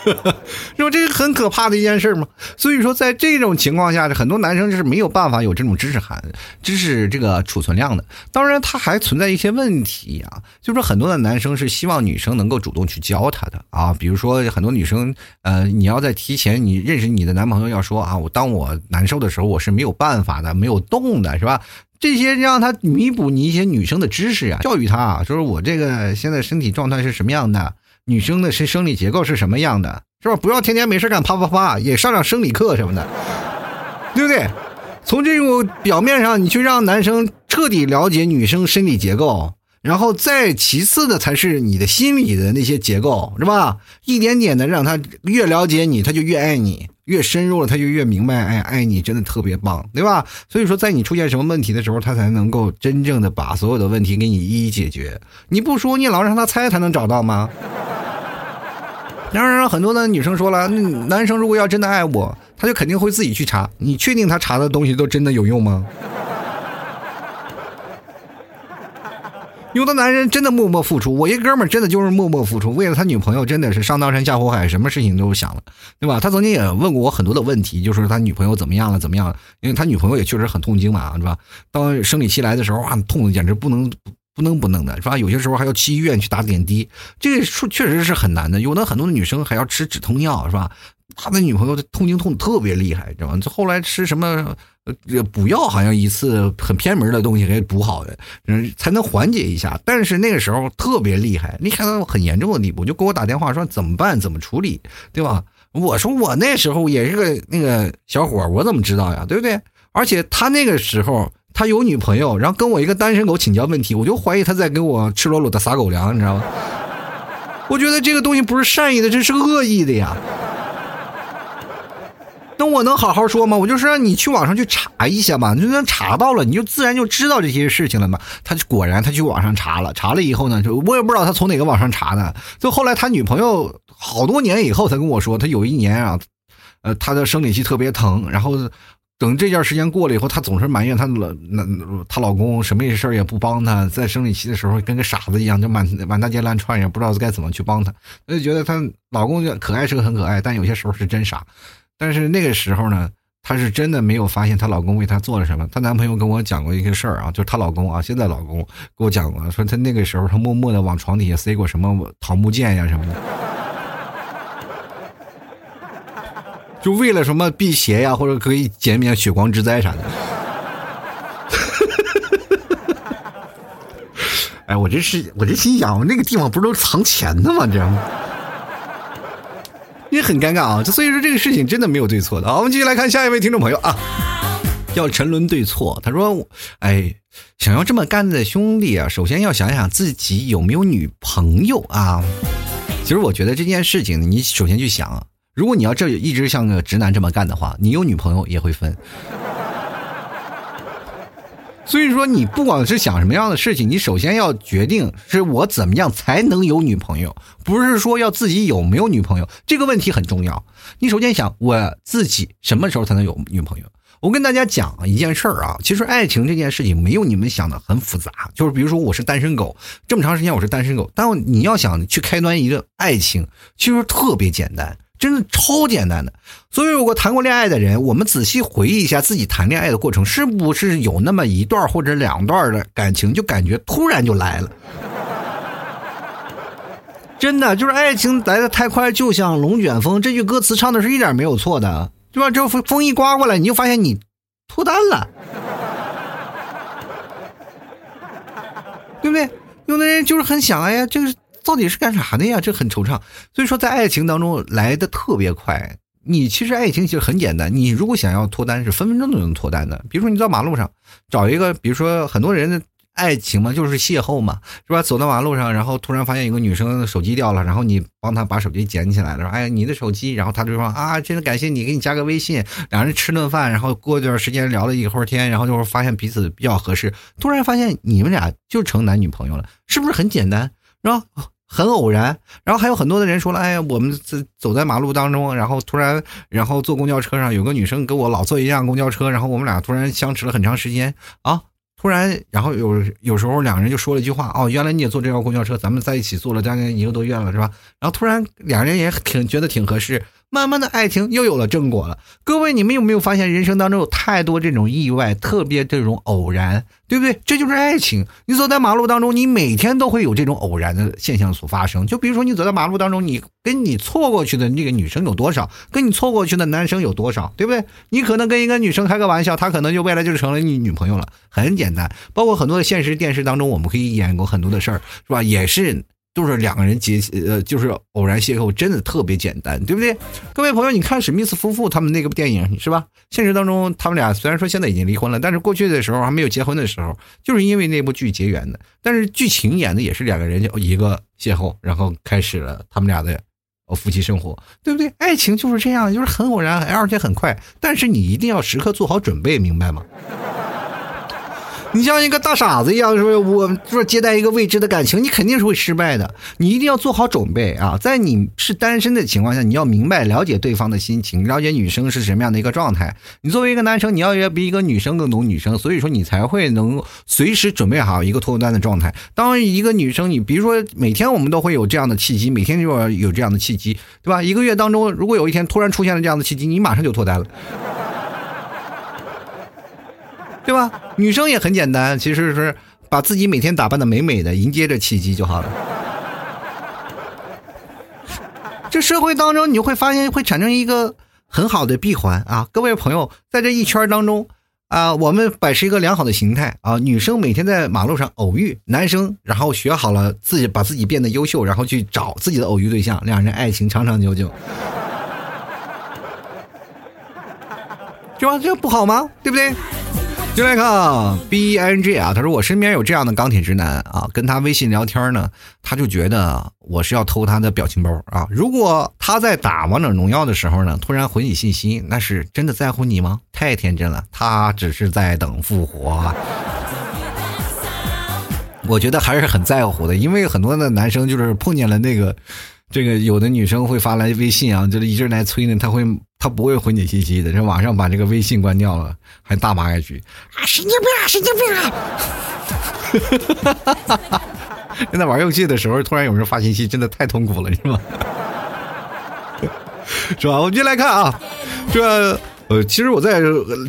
<laughs> 因为这是很可怕的一件事嘛，所以说在这种情况下，很多男生就是没有办法有这种知识含知识这个储存量的。当然，他还存在一些问题啊，就是说很多的男生是希望女生能够主动去教他的啊，比如说很多女生，呃，你要在提前你认识你的男朋友要说啊，我当我难受的时候，我是没有办法的，没有动的是吧？这些让他弥补你一些女生的知识啊，教育他啊，说我这个现在身体状态是什么样的。女生的是生理结构是什么样的，是吧？不要天天没事干啪啪啪，也上上生理课什么的，对不对？从这种表面上，你去让男生彻底了解女生生理结构，然后再其次的才是你的心理的那些结构，是吧？一点点的让他越了解你，他就越爱你。越深入了，他就越明白，哎，爱你真的特别棒，对吧？所以说，在你出现什么问题的时候，他才能够真正的把所有的问题给你一一解决。你不说，你老让他猜，他能找到吗？然而，很多的女生说了，男生如果要真的爱我，他就肯定会自己去查。你确定他查的东西都真的有用吗？有的男人真的默默付出，我一哥们儿真的就是默默付出，为了他女朋友真的是上刀山下火海，什么事情都想了，对吧？他曾经也问过我很多的问题，就说他女朋友怎么样了，怎么样了？因为他女朋友也确实很痛经嘛，是吧？当生理期来的时候啊，痛的简直不能不能不能的，是吧？有些时候还要去医院去打点滴，这个确确实是很难的。有的很多的女生还要吃止痛药，是吧？他的女朋友的痛经痛的特别厉害，知道吗？后来吃什么？呃，补药好像一次很偏门的东西给补好的，嗯，才能缓解一下。但是那个时候特别厉害，厉害到很严重的地步，就给我打电话说怎么办，怎么处理，对吧？我说我那时候也是个那个小伙，我怎么知道呀，对不对？而且他那个时候他有女朋友，然后跟我一个单身狗请教问题，我就怀疑他在给我赤裸裸的撒狗粮，你知道吗？<laughs> 我觉得这个东西不是善意的，这是恶意的呀。那我能好好说吗？我就是让你去网上去查一下嘛，你就能查到了，你就自然就知道这些事情了嘛。他果然他去网上查了，查了以后呢，就我也不知道他从哪个网上查的。就后来他女朋友好多年以后才跟我说，他有一年啊，呃，他的生理期特别疼，然后等这段时间过了以后，她总是埋怨她老那她老公什么事儿也不帮她，在生理期的时候跟个傻子一样，就满满大街乱窜，也不知道该怎么去帮她。她就觉得她老公可爱是个很可爱，但有些时候是真傻。但是那个时候呢，她是真的没有发现她老公为她做了什么。她男朋友跟我讲过一个事儿啊，就是她老公啊，现在老公给我讲过，说她那个时候他默默的往床底下塞过什么桃木剑呀什么的。就为了什么辟邪呀，或者可以减免血光之灾啥的。<laughs> 哎，我这是我这心想，我那个地方不是都藏钱的吗？这样，也很尴尬啊。所以说这个事情真的没有对错的。好，我们继续来看下一位听众朋友啊，要沉沦对错。他说：“哎，想要这么干的兄弟啊，首先要想想自己有没有女朋友啊。其实我觉得这件事情，你首先去想。”如果你要这一直像个直男这么干的话，你有女朋友也会分。所以说，你不管是想什么样的事情，你首先要决定是我怎么样才能有女朋友，不是说要自己有没有女朋友这个问题很重要。你首先想我自己什么时候才能有女朋友？我跟大家讲一件事儿啊，其实爱情这件事情没有你们想的很复杂，就是比如说我是单身狗，这么长时间我是单身狗，但你要想去开端一个爱情，其实特别简单。真的超简单的，所以如果谈过恋爱的人，我们仔细回忆一下自己谈恋爱的过程，是不是有那么一段或者两段的感情，就感觉突然就来了？真的就是爱情来的太快，就像龙卷风。这句歌词唱的是一点没有错的，对吧？这风风一刮过来，你就发现你脱单了，对不对？有的人就是很想，哎呀，这个。到底是干啥的呀？这很惆怅。所以说，在爱情当中来的特别快。你其实爱情其实很简单，你如果想要脱单，是分分钟都能脱单的。比如说，你在马路上找一个，比如说很多人的爱情嘛，就是邂逅嘛，是吧？走到马路上，然后突然发现有个女生手机掉了，然后你帮她把手机捡起来了，说：“哎，你的手机。”然后她就说：“啊，真的感谢你，给你加个微信。”两人吃顿饭，然后过一段时间聊了一会儿天，然后就是发现彼此比较合适，突然发现你们俩就成男女朋友了，是不是很简单？是吧？很偶然，然后还有很多的人说了：“哎呀，我们走走在马路当中，然后突然，然后坐公交车上有个女生跟我老坐一辆公交车，然后我们俩突然相持了很长时间啊，突然，然后有有时候两个人就说了一句话：哦，原来你也坐这辆公交车，咱们在一起坐了将近一个多月了，是吧？然后突然两个人也挺觉得挺合适。”慢慢的爱情又有了正果了。各位，你们有没有发现人生当中有太多这种意外，特别这种偶然，对不对？这就是爱情。你走在马路当中，你每天都会有这种偶然的现象所发生。就比如说，你走在马路当中，你跟你错过去的那个女生有多少，跟你错过去的男生有多少，对不对？你可能跟一个女生开个玩笑，她可能就未来就成了你女朋友了。很简单，包括很多的现实电视当中，我们可以演过很多的事儿，是吧？也是。就是两个人结呃，就是偶然邂逅，真的特别简单，对不对？各位朋友，你看史密斯夫妇他们那个电影是吧？现实当中，他们俩虽然说现在已经离婚了，但是过去的时候还没有结婚的时候，就是因为那部剧结缘的。但是剧情演的也是两个人就一个邂逅，然后开始了他们俩的夫妻生活，对不对？爱情就是这样，就是很偶然，而且很快。但是你一定要时刻做好准备，明白吗？你像一个大傻子一样，是不是？我说接待一个未知的感情，你肯定是会失败的。你一定要做好准备啊！在你是单身的情况下，你要明白了解对方的心情，了解女生是什么样的一个状态。你作为一个男生，你要也比一个女生更懂女生，所以说你才会能随时准备好一个脱单的状态。当一个女生，你比如说每天我们都会有这样的契机，每天就要有这样的契机，对吧？一个月当中，如果有一天突然出现了这样的契机，你马上就脱单了。对吧？女生也很简单，其实是把自己每天打扮的美美的，迎接着契机就好了。这社会当中，你就会发现会产生一个很好的闭环啊！各位朋友，在这一圈当中啊，我们保持一个良好的形态啊。女生每天在马路上偶遇男生，然后学好了自己，把自己变得优秀，然后去找自己的偶遇对象，两人爱情长长久久，<laughs> 对吧？这不好吗？对不对？进来看 B I N G 啊，他说我身边有这样的钢铁直男啊，跟他微信聊天呢，他就觉得我是要偷他的表情包啊。如果他在打王者荣耀的时候呢，突然回你信息，那是真的在乎你吗？太天真了，他只是在等复活。我觉得还是很在乎的，因为很多的男生就是碰见了那个。这个有的女生会发来微信啊，就是一直来催呢，他会他不会回你信息的，这马上把这个微信关掉了，还大骂一句啊，神经病啊，神经病啊！<laughs> 现在玩游戏的时候，突然有人发信息，真的太痛苦了，是吗？<laughs> 是吧？我们继续来看啊，这呃，其实我在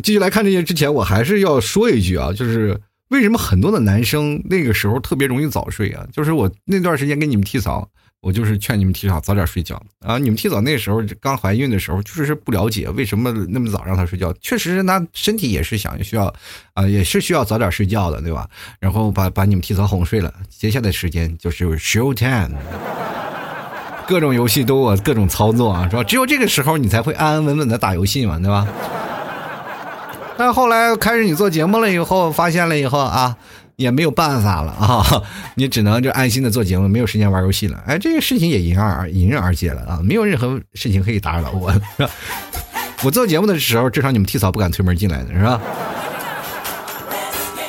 继续来看这些之前，我还是要说一句啊，就是为什么很多的男生那个时候特别容易早睡啊？就是我那段时间给你们剃草，我就是劝你们提早早点睡觉啊。你们提早那时候刚怀孕的时候，就是不了解为什么那么早让他睡觉，确实那身体也是想需要啊，也是需要早点睡觉的，对吧？然后把把你们提早哄睡了，接下来的时间就是 show time。<laughs> 各种游戏都我各种操作啊，是吧？只有这个时候你才会安安稳稳的打游戏嘛，对吧？<laughs> 但后来开始你做节目了以后，发现了以后啊，也没有办法了啊，<laughs> 你只能就安心的做节目，没有时间玩游戏了。哎，这个事情也迎刃而迎刃而解了啊，没有任何事情可以打扰到我。<laughs> 我做节目的时候，至少你们替嫂不敢推门进来的是吧？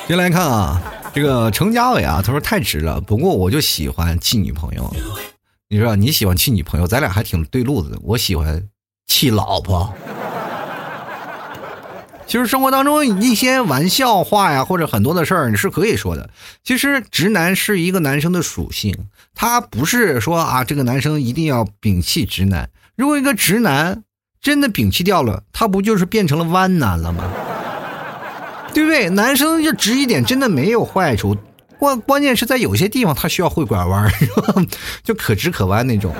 先来看啊，这个程家伟啊，他说太直了，不过我就喜欢气女朋友。你说你喜欢气女朋友，咱俩还挺对路子。我喜欢气老婆。其实生活当中一些玩笑话呀，或者很多的事儿，你是可以说的。其实直男是一个男生的属性，他不是说啊，这个男生一定要摒弃直男。如果一个直男真的摒弃掉了，他不就是变成了弯男了吗？<laughs> 对不对？男生就直一点，真的没有坏处。关关键是在有些地方他需要会拐弯，是吧？就可直可弯那种。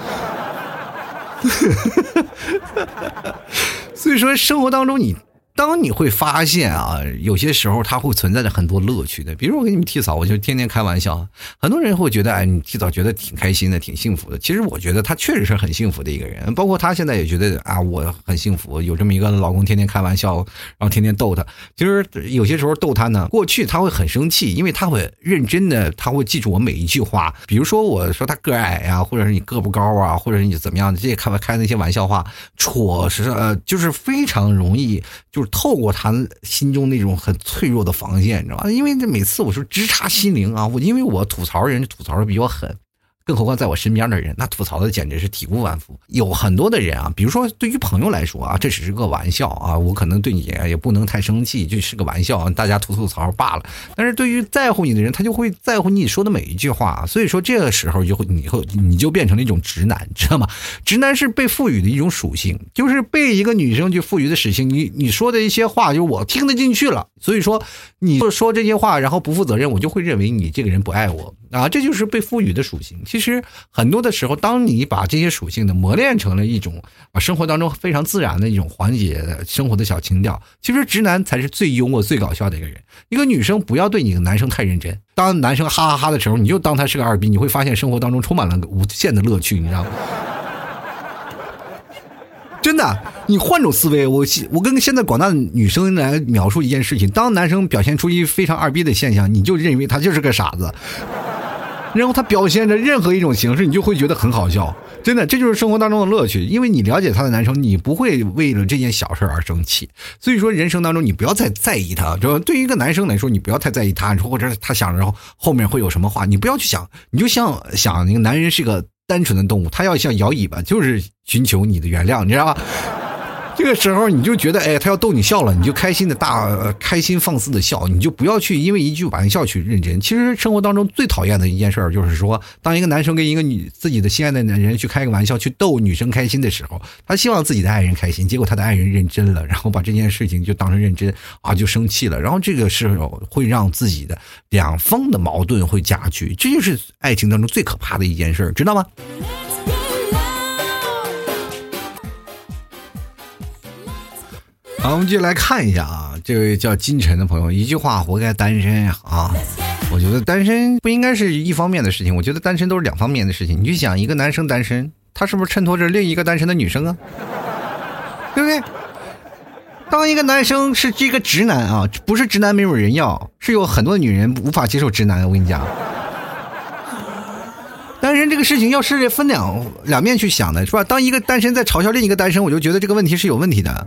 <laughs> 所以说，生活当中你。当你会发现啊，有些时候它会存在着很多乐趣的。比如我给你们剃草，我就天天开玩笑。很多人会觉得，哎，你剃草觉得挺开心的，挺幸福的。其实我觉得他确实是很幸福的一个人。包括他现在也觉得啊，我很幸福，有这么一个老公，天天开玩笑，然后天天逗他。其实有些时候逗他呢，过去他会很生气，因为他会认真的，他会记住我每一句话。比如说我说他个矮呀，或者是你个不高啊，或者是你怎么样的，这些开开那些玩笑话，戳是呃，就是非常容易就。透过他心中那种很脆弱的防线，你知道吧？因为这每次我说直插心灵啊，我因为我吐槽人吐槽的比较狠。更何况在我身边的人，那吐槽的简直是体无完肤。有很多的人啊，比如说对于朋友来说啊，这只是个玩笑啊，我可能对你也不能太生气，就是个玩笑，大家吐吐槽罢了。但是对于在乎你的人，他就会在乎你说的每一句话。所以说这个时候就会，你会你就变成了一种直男，知道吗？直男是被赋予的一种属性，就是被一个女生去赋予的属性。你你说的一些话，就我听得进去了。所以说你说这些话，然后不负责任，我就会认为你这个人不爱我。啊，这就是被赋予的属性。其实很多的时候，当你把这些属性呢磨练成了一种啊生活当中非常自然的一种缓解生活的小情调，其实直男才是最幽默、最搞笑的一个人。一个女生不要对你的男生太认真，当男生哈哈哈的时候，你就当他是个二逼，你会发现生活当中充满了无限的乐趣，你知道吗？<laughs> 真的，你换种思维，我我跟现在广大女生来描述一件事情：当男生表现出一非常二逼的现象，你就认为他就是个傻子。然后他表现着任何一种形式，你就会觉得很好笑。真的，这就是生活当中的乐趣。因为你了解他的男生，你不会为了这件小事而生气。所以说，人生当中你不要再在意他。就对于一个男生来说，你不要太在意他，或者他想着后面会有什么话，你不要去想。你就像想那个男人是个单纯的动物，他要想摇尾巴，就是寻求你的原谅，你知道吧？这个时候你就觉得，哎，他要逗你笑了，你就开心的大开心放肆的笑，你就不要去因为一句玩笑去认真。其实生活当中最讨厌的一件事儿，就是说，当一个男生跟一个女自己的心爱的男人去开个玩笑，去逗女生开心的时候，他希望自己的爱人开心，结果他的爱人认真了，然后把这件事情就当成认真啊，就生气了，然后这个时候会让自己的两方的矛盾会加剧，这就是爱情当中最可怕的一件事儿，知道吗？好，我们继续来看一下啊，这位叫金晨的朋友，一句话活该单身啊！我觉得单身不应该是一方面的事情，我觉得单身都是两方面的事情。你去想，一个男生单身，他是不是衬托着另一个单身的女生啊？对不对？当一个男生是这个直男啊，不是直男没有人要，是有很多女人无法接受直男。我跟你讲，单身这个事情要是分两两面去想的，是吧？当一个单身在嘲笑另一个单身，我就觉得这个问题是有问题的。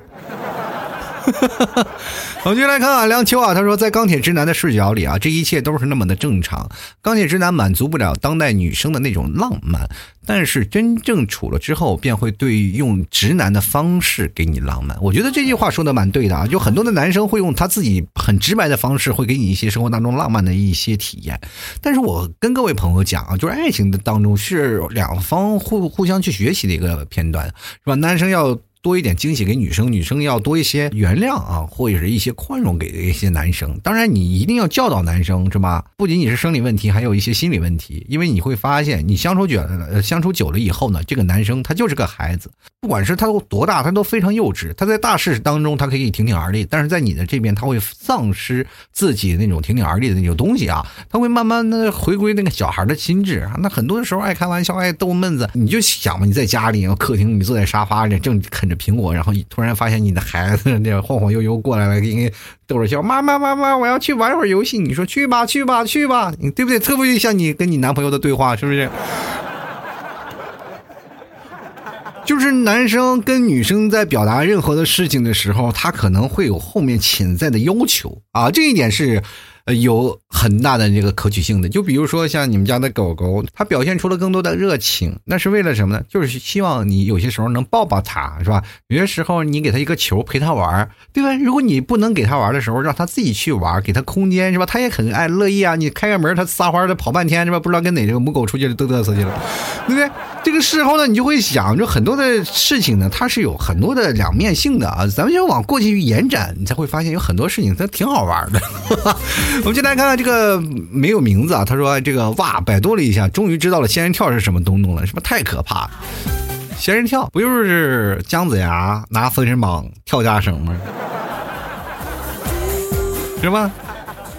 哈 <laughs> 我们就来看啊，梁秋啊，他说，在钢铁直男的视角里啊，这一切都是那么的正常。钢铁直男满足不了当代女生的那种浪漫，但是真正处了之后，便会对用直男的方式给你浪漫。我觉得这句话说的蛮对的啊，就很多的男生会用他自己很直白的方式，会给你一些生活当中浪漫的一些体验。但是我跟各位朋友讲啊，就是爱情的当中是两方互互相去学习的一个片段，是吧？男生要。多一点惊喜给女生，女生要多一些原谅啊，或者是一些宽容给一些男生。当然，你一定要教导男生，是吧？不仅仅是生理问题，还有一些心理问题。因为你会发现，你相处久了，相处久了以后呢，这个男生他就是个孩子，不管是他多大，他都非常幼稚。他在大事当中，他可以挺挺而立，但是在你的这边，他会丧失自己那种挺挺而立的那种东西啊。他会慢慢的回归那个小孩的心智啊。那很多的时候爱开玩笑，爱逗闷子，你就想吧，你在家里，客厅，你坐在沙发上，正啃着。苹果，然后你突然发现你的孩子那晃晃悠悠过来了，给你逗着笑，妈妈妈妈，我要去玩会儿游戏。你说去吧去吧去吧，你对不对？特别像你跟你男朋友的对话，是不是？<laughs> 就是男生跟女生在表达任何的事情的时候，他可能会有后面潜在的要求啊，这一点是。呃，有很大的这个可取性的，就比如说像你们家的狗狗，它表现出了更多的热情，那是为了什么呢？就是希望你有些时候能抱抱它，是吧？有些时候你给它一个球陪它玩，对吧？如果你不能给它玩的时候，让它自己去玩，给它空间，是吧？它也很爱乐意啊。你开个门，它撒欢的跑半天，是吧？不知道跟哪个母狗出去嘚嘚瑟去了，对不对？这个时候呢，你就会想，就很多的事情呢，它是有很多的两面性的啊。咱们就往过去延展，你才会发现有很多事情它挺好玩的。<laughs> 我们先来看看这个没有名字啊。他说：“这个哇，百度了一下，终于知道了仙人跳是什么东东了，是不是太可怕？仙人跳不就是姜子牙拿封神榜跳家绳吗？是吧？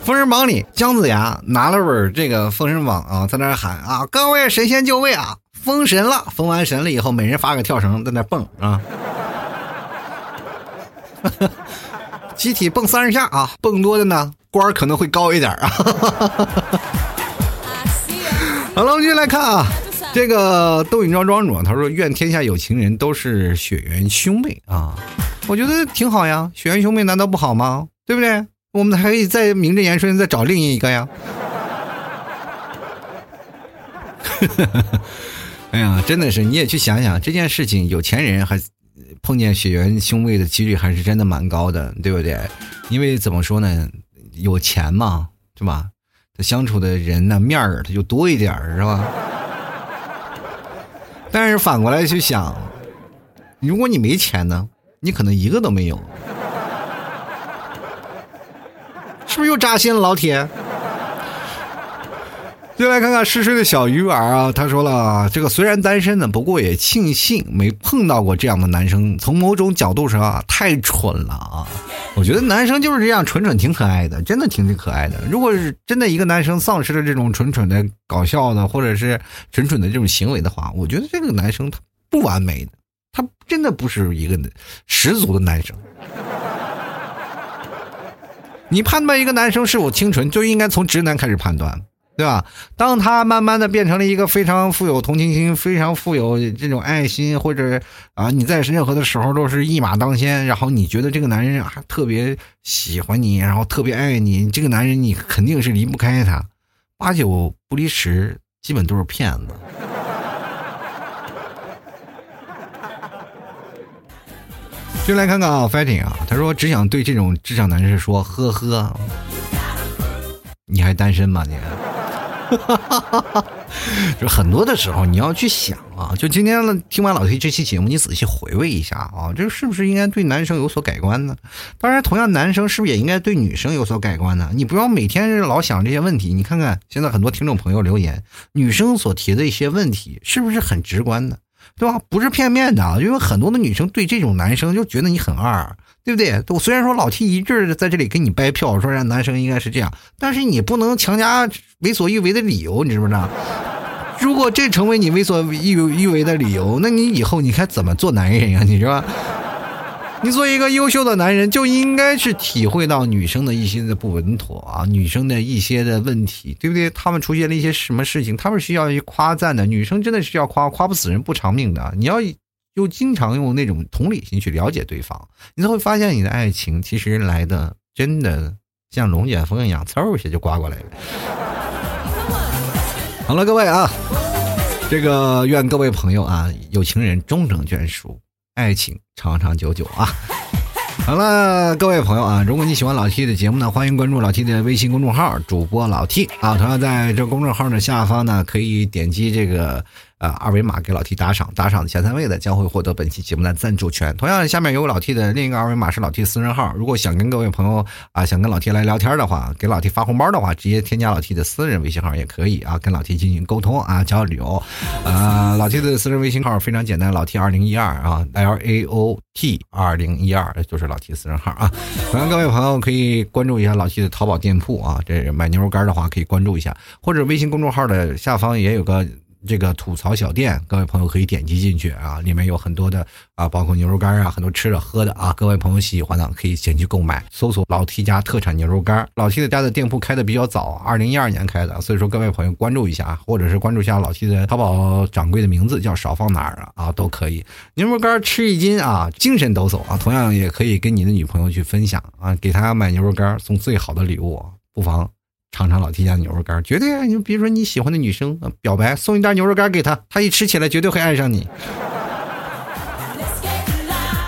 封神榜里姜子牙拿了本这个封神榜啊，在那喊啊，各位神仙就位啊，封神了，封完神了以后，每人发个跳绳，在那蹦啊。<laughs> ”集体蹦三十下啊，蹦多的呢，官儿可能会高一点啊。<laughs> 好了，我们继续来看啊，这个窦影庄庄主他说：“愿天下有情人都是血缘兄妹啊。”我觉得挺好呀，血缘兄妹难道不好吗？对不对？我们还可以再名正言顺再找另一个呀。<laughs> 哎呀，真的是，你也去想想这件事情，有钱人还。碰见血缘兄妹的几率还是真的蛮高的，对不对？因为怎么说呢，有钱嘛，是吧？他相处的人呢面儿他就多一点儿，是吧？<laughs> 但是反过来去想，如果你没钱呢，你可能一个都没有，是不是又扎心了，老铁？就来看看诗诗的小鱼儿啊，他说了，这个虽然单身呢，不过也庆幸没碰到过这样的男生。从某种角度上啊，太蠢了啊！我觉得男生就是这样蠢蠢，挺可爱的，真的挺挺可爱的。如果是真的一个男生丧失了这种蠢蠢的搞笑的，或者是蠢蠢的这种行为的话，我觉得这个男生他不完美，他真的不是一个十足的男生。你判断一个男生是否清纯，就应该从直男开始判断。对吧？当他慢慢的变成了一个非常富有同情心、非常富有这种爱心，或者啊，你在任何的时候都是一马当先，然后你觉得这个男人还特别喜欢你，然后特别爱你，这个男人你肯定是离不开他，八九不离十，基本都是骗子。<laughs> 就来看看啊，fighting 啊，他说只想对这种职场男士说，呵呵，你还单身吗你？哈哈哈哈就很多的时候，你要去想啊，就今天呢，听完老 T 这期节目，你仔细回味一下啊，这是不是应该对男生有所改观呢？当然，同样男生是不是也应该对女生有所改观呢？你不要每天老想这些问题。你看看现在很多听众朋友留言，女生所提的一些问题，是不是很直观的，对吧？不是片面的，因为很多的女生对这种男生就觉得你很二。对不对？我虽然说老 T 一致在这里给你掰票，说让男生应该是这样，但是你不能强加为所欲为的理由，你知不知道？如果这成为你为所欲欲为的理由，那你以后你该怎么做男人呀？你说，你做一个优秀的男人，就应该是体会到女生的一些的不稳妥啊，女生的一些的问题，对不对？他们出现了一些什么事情，他们需要夸赞的，女生真的是要夸，夸不死人不偿命的。你要就经常用那种同理心去了解对方，你才会发现你的爱情其实来的真的像龙卷风一样，嗖一下就刮过来了。好了，各位啊，这个愿各位朋友啊，有情人终成眷属，爱情长长久久啊。<laughs> 好了，各位朋友啊，如果你喜欢老 T 的节目呢，欢迎关注老 T 的微信公众号，主播老 T 啊。同样在这公众号的下方呢，可以点击这个。啊，二维码给老 T 打赏，打赏的前三位的将会获得本期节目的赞助权。同样，下面有老 T 的另一个二维码是老 T 私人号。如果想跟各位朋友啊，想跟老 T 来聊天的话，给老 T 发红包的话，直接添加老 T 的私人微信号也可以啊，跟老 T 进行沟通啊，交流。啊，老 T 的私人微信号非常简单，老 T 二零一二啊，L A O T 二零一二就是老 T 私人号啊。同样，各位朋友可以关注一下老 T 的淘宝店铺啊，这买牛肉干的话可以关注一下，或者微信公众号的下方也有个。这个吐槽小店，各位朋友可以点击进去啊，里面有很多的啊，包括牛肉干啊，很多吃的喝的啊，各位朋友喜欢的可以先去购买。搜索老 T 家特产牛肉干，老 T 的家的店铺开的比较早，二零一二年开的，所以说各位朋友关注一下，或者是关注一下老 T 的淘宝掌柜的名字叫少放哪儿啊啊都可以。牛肉干吃一斤啊，精神抖擞啊，同样也可以跟你的女朋友去分享啊，给她买牛肉干送最好的礼物，不妨。尝尝老 T 家牛肉干，绝对啊！你比如说你喜欢的女生表白，送一袋牛肉干给她，她一吃起来绝对会爱上你。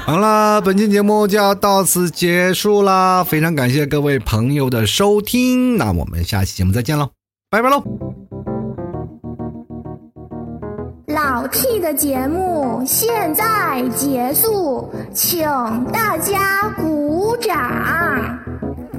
好了，本期节目就要到此结束啦，非常感谢各位朋友的收听，那我们下期节目再见喽，拜拜喽！老 T 的节目现在结束，请大家鼓掌。